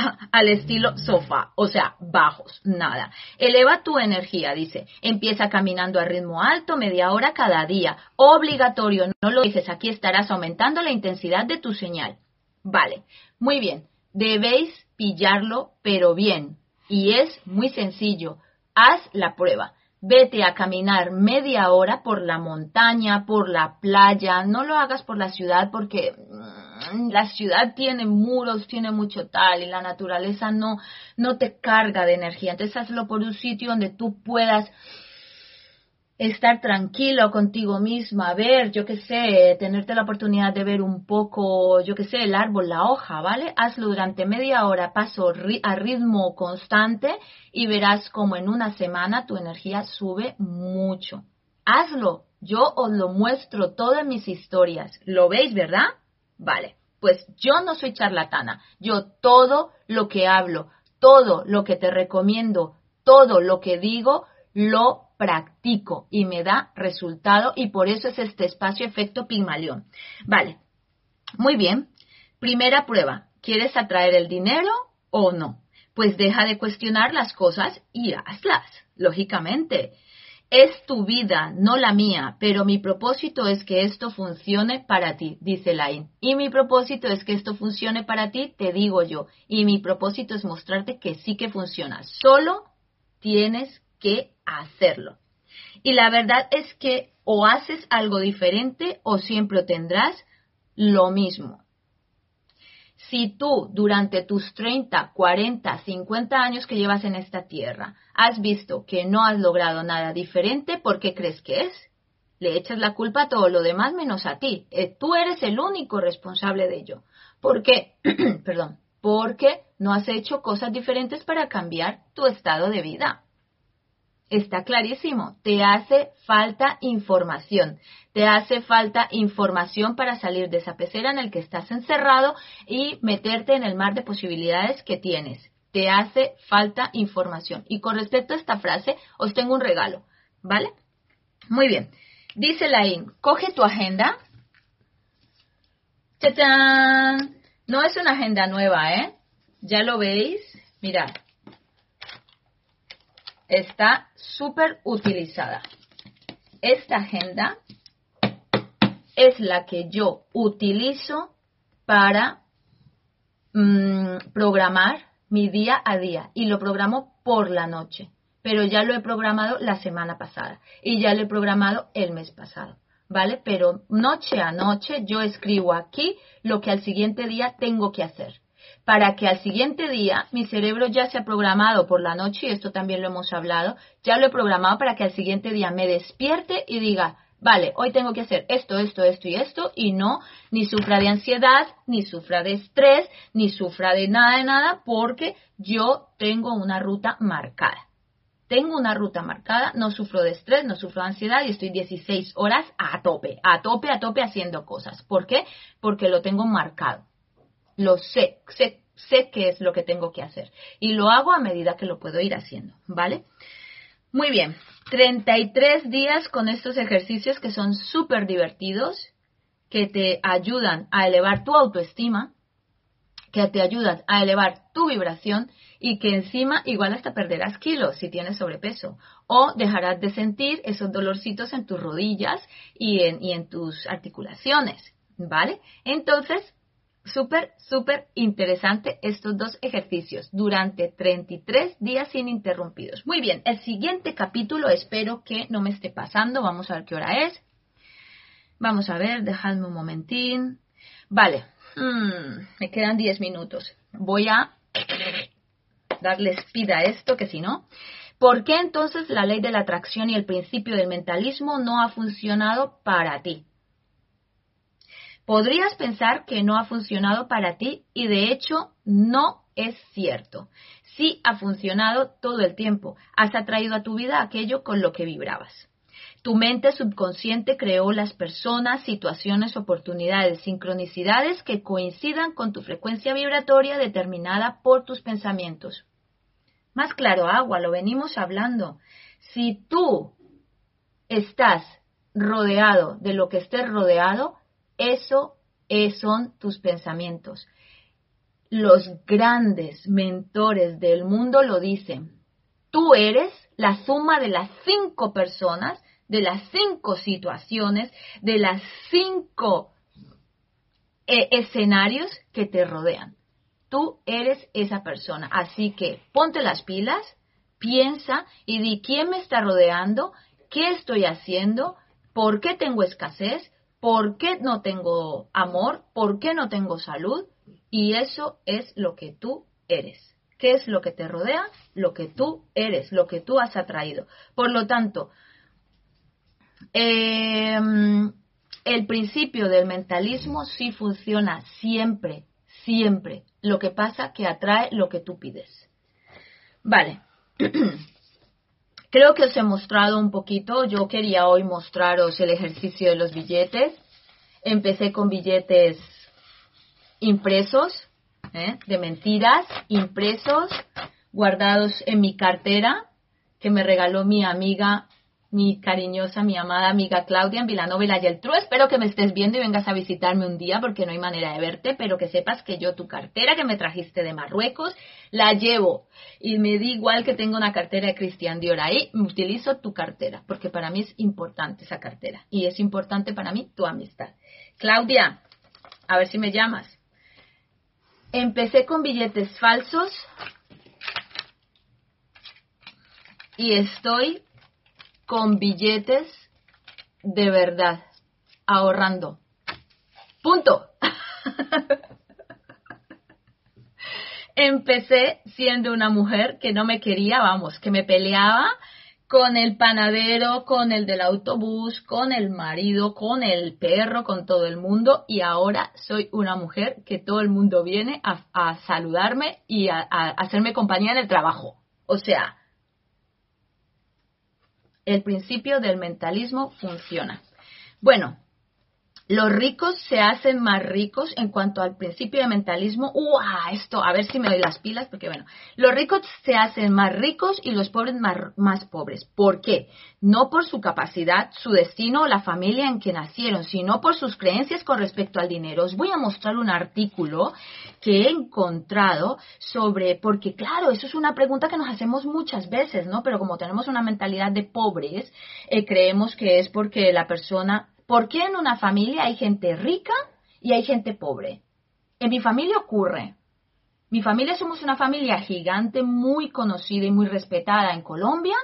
al estilo sofá, o sea, bajos, nada. Eleva tu energía, dice. Empieza caminando a ritmo alto, media hora cada día. Obligatorio, no lo dices, aquí estarás aumentando la intensidad de tu señal. Vale, muy bien. Debéis pillarlo, pero bien. Y es muy sencillo. Haz la prueba. Vete a caminar media hora por la montaña, por la playa. No lo hagas por la ciudad porque Mm, la ciudad tiene muros, tiene mucho tal, y la naturaleza no, no te carga de energía. Entonces hazlo por un sitio donde tú puedas estar tranquilo contigo misma, ver, yo qué sé, tenerte la oportunidad de ver un poco, yo qué sé, el árbol, la hoja, ¿vale? Hazlo durante media hora, paso a ritmo constante y verás como en una semana tu energía sube mucho. Hazlo, yo os lo muestro todo en mis historias. ¿Lo veis, verdad? Vale, pues yo no soy charlatana. Yo todo lo que hablo, todo lo que te recomiendo, todo lo que digo, lo practico y me da resultado y por eso es este espacio efecto Pigmalión. Vale, muy bien. Primera prueba, ¿quieres atraer el dinero o no? Pues deja de cuestionar las cosas y hazlas, lógicamente. Es tu vida, no la mía, pero mi propósito es que esto funcione para ti, dice Lain. Y mi propósito es que esto funcione para ti, te digo yo. Y mi propósito es mostrarte que sí que funciona. Solo tienes que hacerlo. Y la verdad es que o haces algo diferente o siempre tendrás lo mismo. Si tú durante tus 30, 40, 50 años que llevas en esta tierra has visto que no has logrado nada diferente, ¿por qué crees que es? Le echas la culpa a todo lo demás menos a ti. Eh, tú eres el único responsable de ello. ¿Por qué? Perdón. Porque no has hecho cosas diferentes para cambiar tu estado de vida. Está clarísimo, te hace falta información, te hace falta información para salir de esa pecera en el que estás encerrado y meterte en el mar de posibilidades que tienes. Te hace falta información. Y con respecto a esta frase, os tengo un regalo, ¿vale? Muy bien. Dice Lain, coge tu agenda. ¡Chachán! No es una agenda nueva, ¿eh? Ya lo veis. Mirad, está súper utilizada. Esta agenda es la que yo utilizo para mm, programar mi día a día y lo programo por la noche. Pero ya lo he programado la semana pasada y ya lo he programado el mes pasado. ¿Vale? Pero noche a noche yo escribo aquí lo que al siguiente día tengo que hacer para que al siguiente día mi cerebro ya sea programado por la noche, y esto también lo hemos hablado, ya lo he programado para que al siguiente día me despierte y diga, vale, hoy tengo que hacer esto, esto, esto y esto, y no ni sufra de ansiedad, ni sufra de estrés, ni sufra de nada de nada, porque yo tengo una ruta marcada. Tengo una ruta marcada, no sufro de estrés, no sufro de ansiedad y estoy 16 horas a tope, a tope, a tope haciendo cosas. ¿Por qué? Porque lo tengo marcado lo sé, sé, sé qué es lo que tengo que hacer y lo hago a medida que lo puedo ir haciendo, ¿vale? Muy bien, 33 días con estos ejercicios que son súper divertidos, que te ayudan a elevar tu autoestima que te ayudan a elevar tu vibración y que encima igual hasta perderás kilos si tienes sobrepeso o dejarás de sentir esos dolorcitos en tus rodillas y en, y en tus articulaciones, ¿vale? Entonces, súper, súper interesante estos dos ejercicios durante 33 días ininterrumpidos. Muy bien, el siguiente capítulo espero que no me esté pasando, vamos a ver qué hora es. Vamos a ver, dejadme un momentín. Vale, mm, me quedan 10 minutos. Voy a darle speed a esto, que si no. ¿Por qué entonces la ley de la atracción y el principio del mentalismo no ha funcionado para ti? Podrías pensar que no ha funcionado para ti y de hecho no es cierto. Sí ha funcionado todo el tiempo. Has atraído a tu vida aquello con lo que vibrabas. Tu mente subconsciente creó las personas, situaciones, oportunidades, sincronicidades que coincidan con tu frecuencia vibratoria determinada por tus pensamientos. Más claro, agua, lo venimos hablando. Si tú estás rodeado de lo que estés rodeado, eso son tus pensamientos. Los grandes mentores del mundo lo dicen. Tú eres la suma de las cinco personas de las cinco situaciones, de las cinco eh, escenarios que te rodean. Tú eres esa persona. Así que ponte las pilas, piensa y di quién me está rodeando, qué estoy haciendo, por qué tengo escasez, por qué no tengo amor, por qué no tengo salud. Y eso es lo que tú eres. ¿Qué es lo que te rodea? Lo que tú eres, lo que tú has atraído. Por lo tanto, Em, el principio del mentalismo sí funciona siempre, siempre. Lo que pasa que atrae lo que tú pides. Vale. Creo que os he mostrado un poquito. Yo quería hoy mostraros el ejercicio de los billetes. Empecé con billetes impresos, ¿eh? de mentiras, impresos, guardados en mi cartera, que me regaló mi amiga mi cariñosa, mi amada amiga Claudia en Vilanova y la Yeltru. Espero que me estés viendo y vengas a visitarme un día porque no hay manera de verte, pero que sepas que yo tu cartera que me trajiste de Marruecos la llevo y me di igual que tengo una cartera de Cristian Dior ahí, utilizo tu cartera porque para mí es importante esa cartera y es importante para mí tu amistad. Claudia, a ver si me llamas. Empecé con billetes falsos y estoy con billetes de verdad, ahorrando. Punto. Empecé siendo una mujer que no me quería, vamos, que me peleaba con el panadero, con el del autobús, con el marido, con el perro, con todo el mundo y ahora soy una mujer que todo el mundo viene a, saludarme y a hacerme compañía en el trabajo. O sea, el principio del mentalismo funciona. Bueno, los ricos se hacen más ricos en cuanto al principio de mentalismo. ¡Uah! Esto, a ver si me doy las pilas, porque bueno, los ricos se hacen más ricos y los pobres más, pobres. ¿Por qué? No por su capacidad, su destino o la familia en que nacieron, sino por sus creencias con respecto al dinero. Os voy a mostrar un artículo que he encontrado sobre, porque claro, eso es una pregunta que nos hacemos muchas veces, ¿no? Pero como tenemos una mentalidad de pobres, eh, creemos que es porque la persona ¿Por qué en una familia hay gente rica y hay gente pobre? En mi familia ocurre. Mi familia somos una familia gigante, muy conocida y muy respetada en Colombia,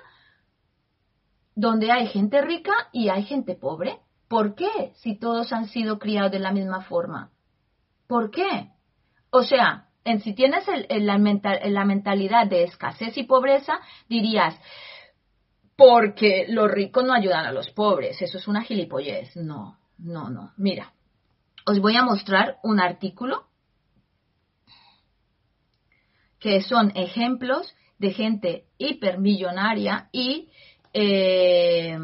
donde hay gente rica y hay gente pobre. ¿Por qué? Si todos han sido criados de la misma forma. ¿Por qué? O sea, en, si tienes la, la mentalidad de escasez y pobreza, dirías, porque los ricos no ayudan a los pobres. Eso es una gilipollez. No, no, no. Mira, os voy a mostrar un artículo que son ejemplos de gente hipermillonaria y eh,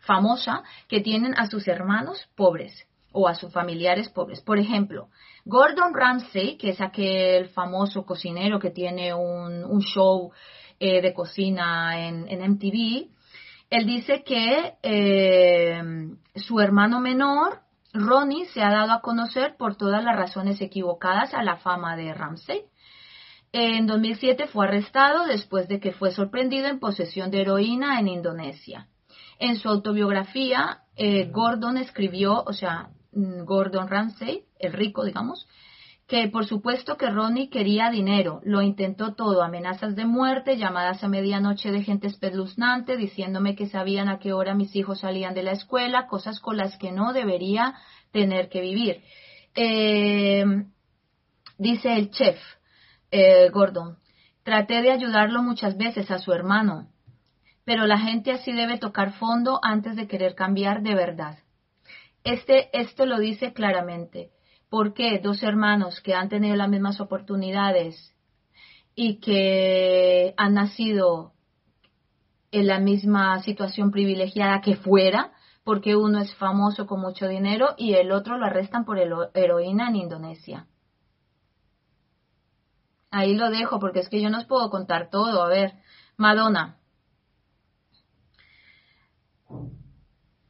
famosa que tienen a sus hermanos pobres o a sus familiares pobres. Por ejemplo, Gordon Ramsay, que es aquel famoso cocinero que tiene un, show eh, de cocina en, en MTV, él dice que eh, su hermano menor Ronnie se ha dado a conocer por todas las razones equivocadas a la fama de Ramsey. En 2007 fue arrestado después de que fue sorprendido en posesión de heroína en Indonesia. En su autobiografía, eh, Gordon escribió, o sea, mm, Gordon Ramsay, el rico, digamos, que por supuesto que Ronnie quería dinero, lo intentó todo, amenazas de muerte, llamadas a medianoche de gente espeluznante, diciéndome que sabían a qué hora mis hijos salían de la escuela, cosas con las que no debería tener que vivir. Eh, dice el chef eh, Gordon, traté de ayudarlo muchas veces a su hermano, pero la gente así debe tocar fondo antes de querer cambiar de verdad. Este, esto lo dice claramente. ¿Por qué dos hermanos que han tenido las mismas oportunidades y que han nacido en la misma situación privilegiada que fuera, porque uno es famoso con mucho dinero y el otro lo arrestan por heroína en Indonesia? Ahí lo dejo porque es que yo no os puedo contar todo. A ver, Madonna.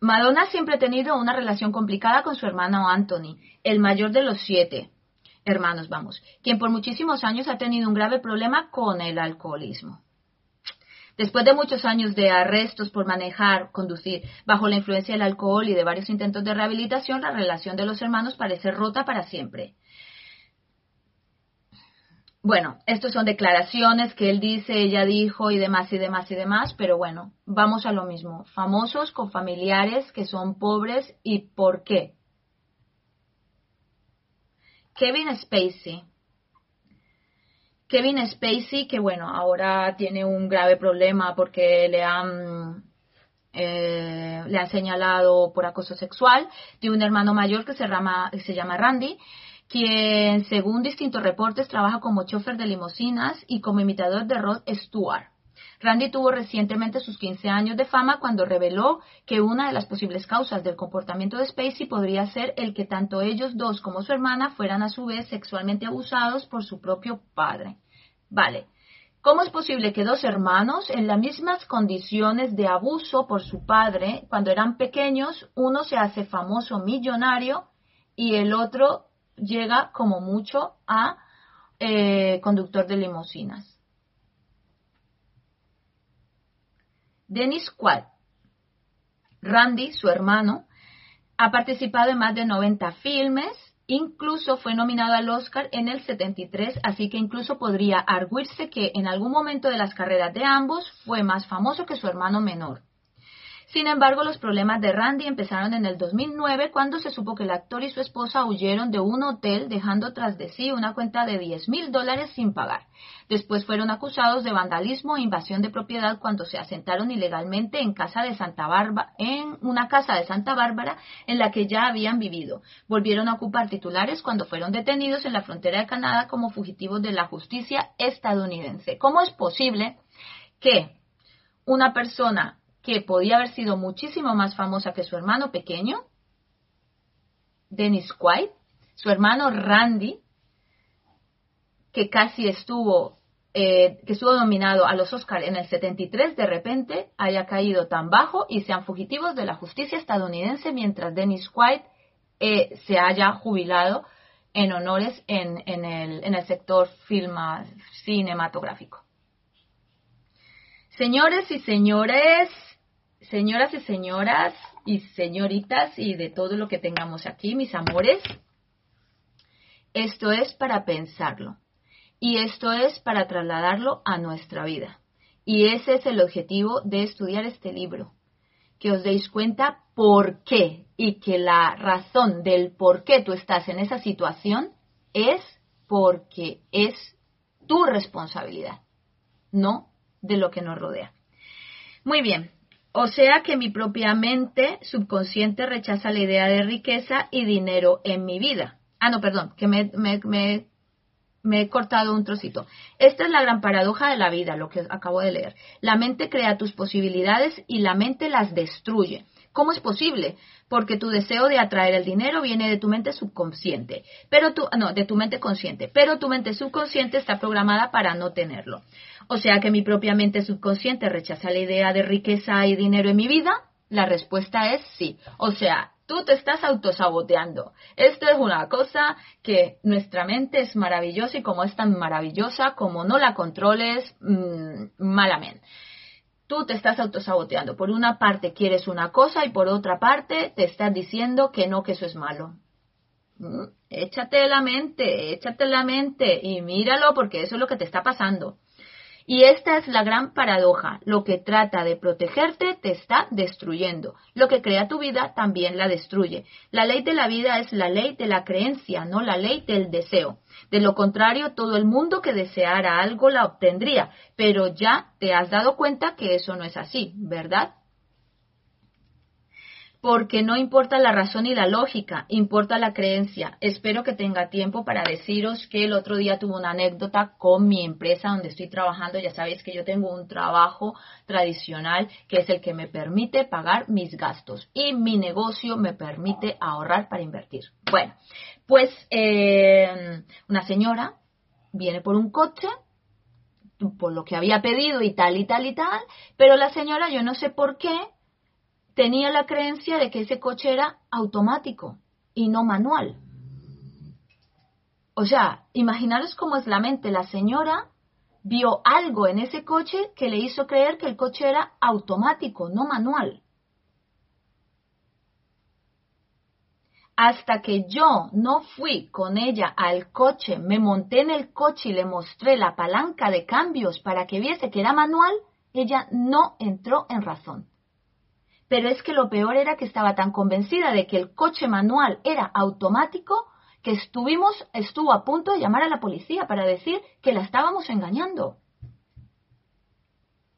Madonna siempre ha tenido una relación complicada con su hermano Anthony, el mayor de los siete hermanos, vamos, quien por muchísimos años ha tenido un grave problema con el alcoholismo. Después de muchos años de arrestos por manejar, conducir bajo la influencia del alcohol y de varios intentos de rehabilitación, la relación de los hermanos parece rota para siempre. Bueno, estas son declaraciones que él dice, ella dijo y demás y demás y demás, pero bueno, vamos a lo mismo. Famosos con familiares que son pobres y por qué. Kevin Spacey. Kevin Spacey, que bueno, ahora tiene un grave problema porque le han, eh, le han señalado por acoso sexual. Tiene un hermano mayor que se llama, se llama Randy quien, según distintos reportes, trabaja como chofer de limusinas y como imitador de Rod Stewart. Randy tuvo recientemente sus 15 años de fama cuando reveló que una de las posibles causas del comportamiento de Spacey podría ser el que tanto ellos dos como su hermana fueran a su vez sexualmente abusados por su propio padre. Vale. ¿Cómo es posible que dos hermanos en las mismas condiciones de abuso por su padre, cuando eran pequeños, uno se hace famoso millonario y el otro llega como mucho a eh, conductor de limusinas. Dennis Quad. Randy, su hermano, ha participado en más de 90 filmes, incluso fue nominado al Oscar en el 73, así que incluso podría arguirse que en algún momento de las carreras de ambos fue más famoso que su hermano menor. Sin embargo, los problemas de Randy empezaron en el 2009 cuando se supo que el actor y su esposa huyeron de un hotel dejando tras de sí una cuenta de 10 mil dólares sin pagar. Después fueron acusados de vandalismo e invasión de propiedad cuando se asentaron ilegalmente en, casa de Santa Bárbara, en una casa de Santa Bárbara en la que ya habían vivido. Volvieron a ocupar titulares cuando fueron detenidos en la frontera de Canadá como fugitivos de la justicia estadounidense. ¿Cómo es posible que una persona que podía haber sido muchísimo más famosa que su hermano pequeño, Dennis Quaid, su hermano Randy, que casi estuvo, eh, que estuvo nominado a los Oscars en el 73, de repente haya caído tan bajo y sean fugitivos de la justicia estadounidense mientras Dennis Quaid eh, se haya jubilado en honores en, el, en el sector filma, cinematográfico. Señores y señores, señoras y señoras y señoritas y de todo lo que tengamos aquí, mis amores, esto es para pensarlo y esto es para trasladarlo a nuestra vida. Y ese es el objetivo de estudiar este libro, que os deis cuenta por qué y que la razón del por qué tú estás en esa situación es porque es tu responsabilidad, no de lo que nos rodea. Muy bien, o sea que mi propia mente subconsciente rechaza la idea de riqueza y dinero en mi vida. Ah, no, perdón, que me, me, he cortado un trocito. Esta es la gran paradoja de la vida, lo que acabo de leer. La mente crea tus posibilidades y la mente las destruye. ¿Cómo es posible? Porque tu deseo de atraer el dinero viene de tu mente subconsciente, pero tu, no, de tu mente consciente, pero tu mente subconsciente está programada para no tenerlo. O sea que mi propia mente subconsciente rechaza la idea de riqueza y dinero en mi vida. La respuesta es sí. O sea, Tú te estás autosaboteando. Esto es una cosa que nuestra mente es maravillosa y como es tan maravillosa, como no la controles, mmm, malamente. Tú te estás autosaboteando. Por una parte quieres una cosa y por otra parte te estás diciendo que no, que eso es malo. Mm, échate la mente, échate la mente y míralo porque eso es lo que te está pasando. Y esta es la gran paradoja. Lo que trata de protegerte te está destruyendo. Lo que crea tu vida también la destruye. La ley de la vida es la ley de la creencia, no la ley del deseo. De lo contrario, todo el mundo que deseara algo la obtendría. Pero ya te has dado cuenta que eso no es así, ¿verdad? Porque no importa la razón y la lógica, importa la creencia. Espero que tenga tiempo para deciros que el otro día tuve una anécdota con mi empresa donde estoy trabajando. Ya sabéis que yo tengo un trabajo tradicional que es el que me permite pagar mis gastos y mi negocio me permite ahorrar para invertir. Bueno, pues eh, una señora viene por un coche por lo que había pedido y tal y tal y tal, pero la señora yo no sé por qué tenía la creencia de que ese coche era automático y no manual. O sea, imaginaros cómo es la mente. La señora vio algo en ese coche que le hizo creer que el coche era automático, no manual. Hasta que yo no fui con ella al coche, me monté en el coche y le mostré la palanca de cambios para que viese que era manual, ella no entró en razón pero es que lo peor era que estaba tan convencida de que el coche manual era automático que estuvimos, estuvo a punto de llamar a la policía para decir que la estábamos engañando.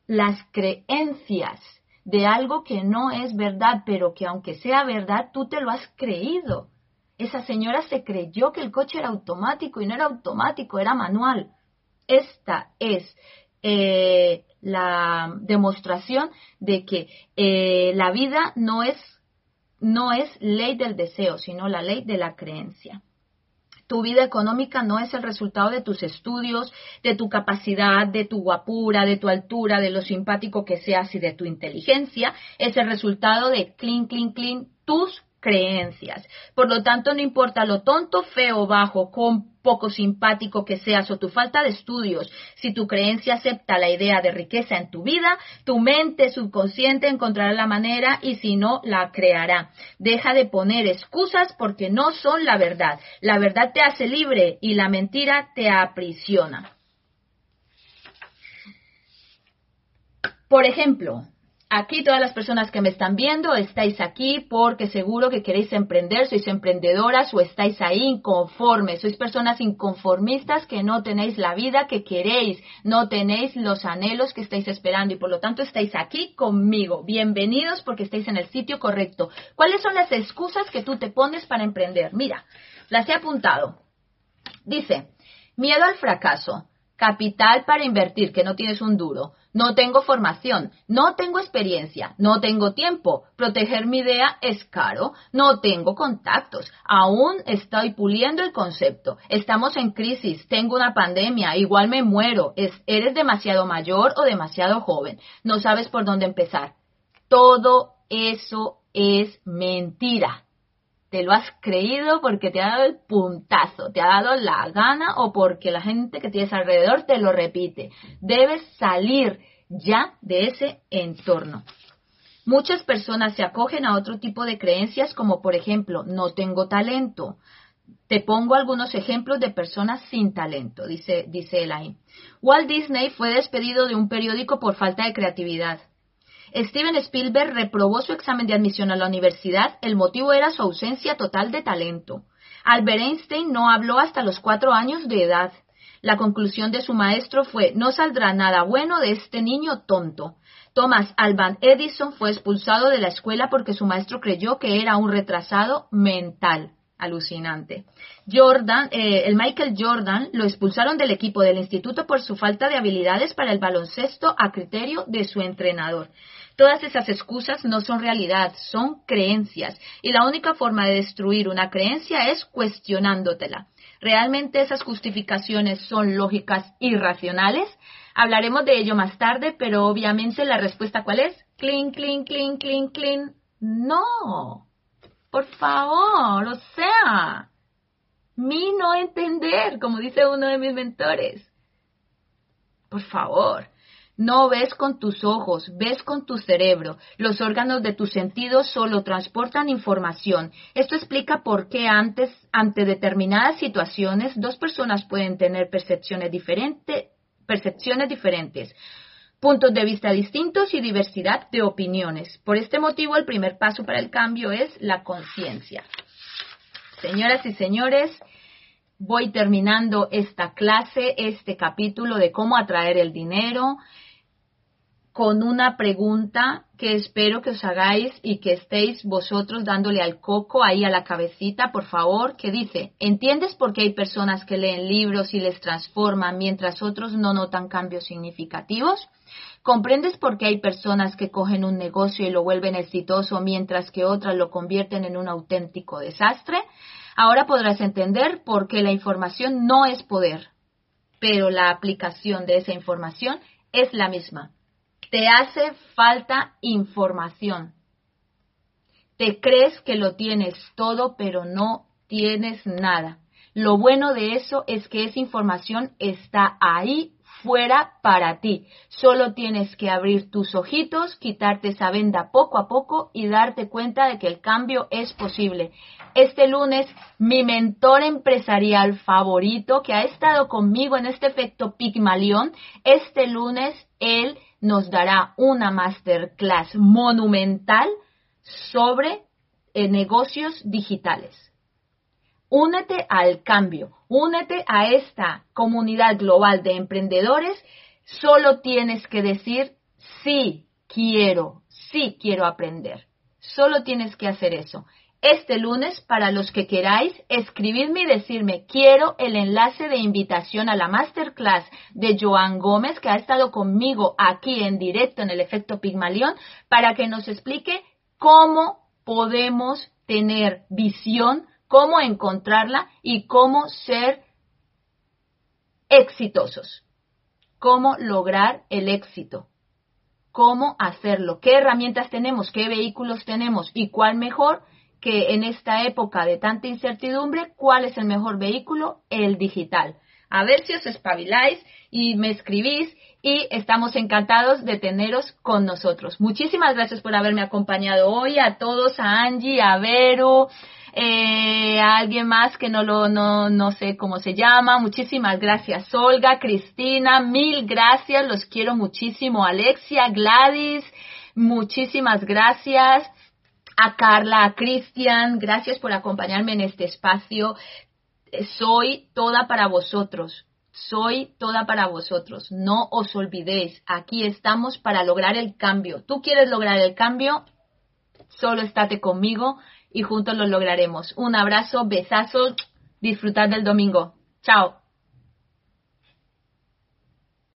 Las creencias de algo que no es verdad, pero que aunque sea verdad, tú te lo has creído. Esa señora se creyó que el coche era automático y no era automático, era manual. Esta es eh, la demostración de que eh, la vida no es, no es ley del deseo, sino la ley de la creencia. Tu vida económica no es el resultado de tus estudios, de tu capacidad, de tu guapura, de tu altura, de lo simpático que seas y de tu inteligencia. Es el resultado de clean, clean, clean tus creencias. Por lo tanto, no importa lo tonto, feo, bajo, con poco simpático que seas o tu falta de estudios, si tu creencia acepta la idea de riqueza en tu vida, tu mente subconsciente encontrará la manera y si no, la creará. Deja de poner excusas porque no son la verdad. La verdad te hace libre y la mentira te aprisiona. Por ejemplo, Aquí todas las personas que me están viendo estáis aquí porque seguro que queréis emprender, sois emprendedoras o estáis ahí inconformes, sois personas inconformistas que no tenéis la vida que queréis, no tenéis los anhelos que estáis esperando y por lo tanto estáis aquí conmigo. Bienvenidos porque estáis en el sitio correcto. ¿Cuáles son las excusas que tú te pones para emprender? Mira, las he apuntado. Dice, miedo al fracaso, capital para invertir, que no tienes un duro no tengo formación, no tengo experiencia, no tengo tiempo, proteger mi idea es caro, no tengo contactos, aún estoy puliendo el concepto, estamos en crisis, tengo una pandemia, igual me muero, eres demasiado mayor o demasiado joven, no sabes por dónde empezar. Todo eso es mentira. Te lo has creído porque te ha dado el puntazo, te ha dado la gana o porque la gente que tienes alrededor te lo repite. Debes salir ya de ese entorno. Muchas personas se acogen a otro tipo de creencias como por ejemplo, no tengo talento. Te pongo algunos ejemplos de personas sin talento, dice, dice Elaine. Walt Disney fue despedido de un periódico por falta de creatividad. Steven Spielberg reprobó su examen de admisión a la universidad, el motivo era su ausencia total de talento. Albert Einstein no habló hasta los cuatro años de edad. La conclusión de su maestro fue, no saldrá nada bueno de este niño tonto. Thomas Alban Edison fue expulsado de la escuela porque su maestro creyó que era un retrasado mental. Alucinante. Jordan, eh, el Michael Jordan lo expulsaron del equipo del instituto por su falta de habilidades para el baloncesto a criterio de su entrenador. Todas esas excusas no son realidad, son creencias. Y la única forma de destruir una creencia es cuestionándotela. ¿Realmente esas justificaciones son lógicas y racionales? Hablaremos de ello más tarde, pero obviamente la respuesta cuál es? Clean, clean, clean, clean, clean. No. Por favor, o sea, mi no entender, como dice uno de mis mentores. Por favor, no ves con tus ojos, ves con tu cerebro. Los órganos de tus sentidos solo transportan información. Esto explica por qué antes, ante determinadas situaciones, dos personas pueden tener percepciones, percepciones diferentes, puntos de vista distintos y diversidad de opiniones. Por este motivo, el primer paso para el cambio es la conciencia. Señoras y señores, voy terminando esta clase, este capítulo de cómo atraer el dinero con una pregunta que espero que os hagáis y que estéis vosotros dándole al coco ahí a la cabecita, por favor, que dice, ¿entiendes por qué hay personas que leen libros y les transforman mientras otros no notan cambios significativos? ¿Comprendes por qué hay personas que cogen un negocio y lo vuelven exitoso mientras que otras lo convierten en un auténtico desastre? Ahora podrás entender por qué la información no es poder, pero la aplicación de esa información es la misma. Te hace falta información. Te crees que lo tienes todo, pero no tienes nada. Lo bueno de eso es que esa información está ahí fuera para ti. Solo tienes que abrir tus ojitos, quitarte esa venda poco a poco y darte cuenta de que el cambio es posible. Este lunes, mi mentor empresarial favorito que ha estado conmigo en este efecto Pigmalión, este lunes él nos dará una masterclass monumental sobre eh, negocios digitales. Únete al cambio, únete a esta comunidad global de emprendedores. Solo tienes que decir, sí, quiero, sí quiero aprender. Solo tienes que hacer eso este lunes, para los que queráis, escribidme y decirme, quiero el enlace de invitación a la masterclass de Joan Gómez, que ha estado conmigo aquí en directo en el efecto Pigmalión, para que nos explique cómo podemos tener visión, cómo encontrarla y cómo ser exitosos, cómo lograr el éxito cómo hacerlo, qué herramientas tenemos, qué vehículos tenemos y cuál mejor que en esta época de tanta incertidumbre, ¿cuál es el mejor vehículo? El digital. A ver si os espabiláis y me escribís y estamos encantados de teneros con nosotros. Muchísimas gracias por haberme acompañado hoy, a todos, a Angie, a Vero, eh, a alguien más que no lo no, no sé cómo se llama. Muchísimas gracias, Olga, Cristina, mil gracias, los quiero muchísimo, Alexia, Gladys, muchísimas gracias a Carla, a Cristian, gracias por acompañarme en este espacio. Eh, soy toda para vosotros. Soy toda para vosotros. No os olvidéis, aquí estamos para lograr el cambio. ¿Tú quieres lograr el cambio? Solo estate conmigo y juntos lo lograremos. Un abrazo, besazo, disfrutad del domingo. Chao.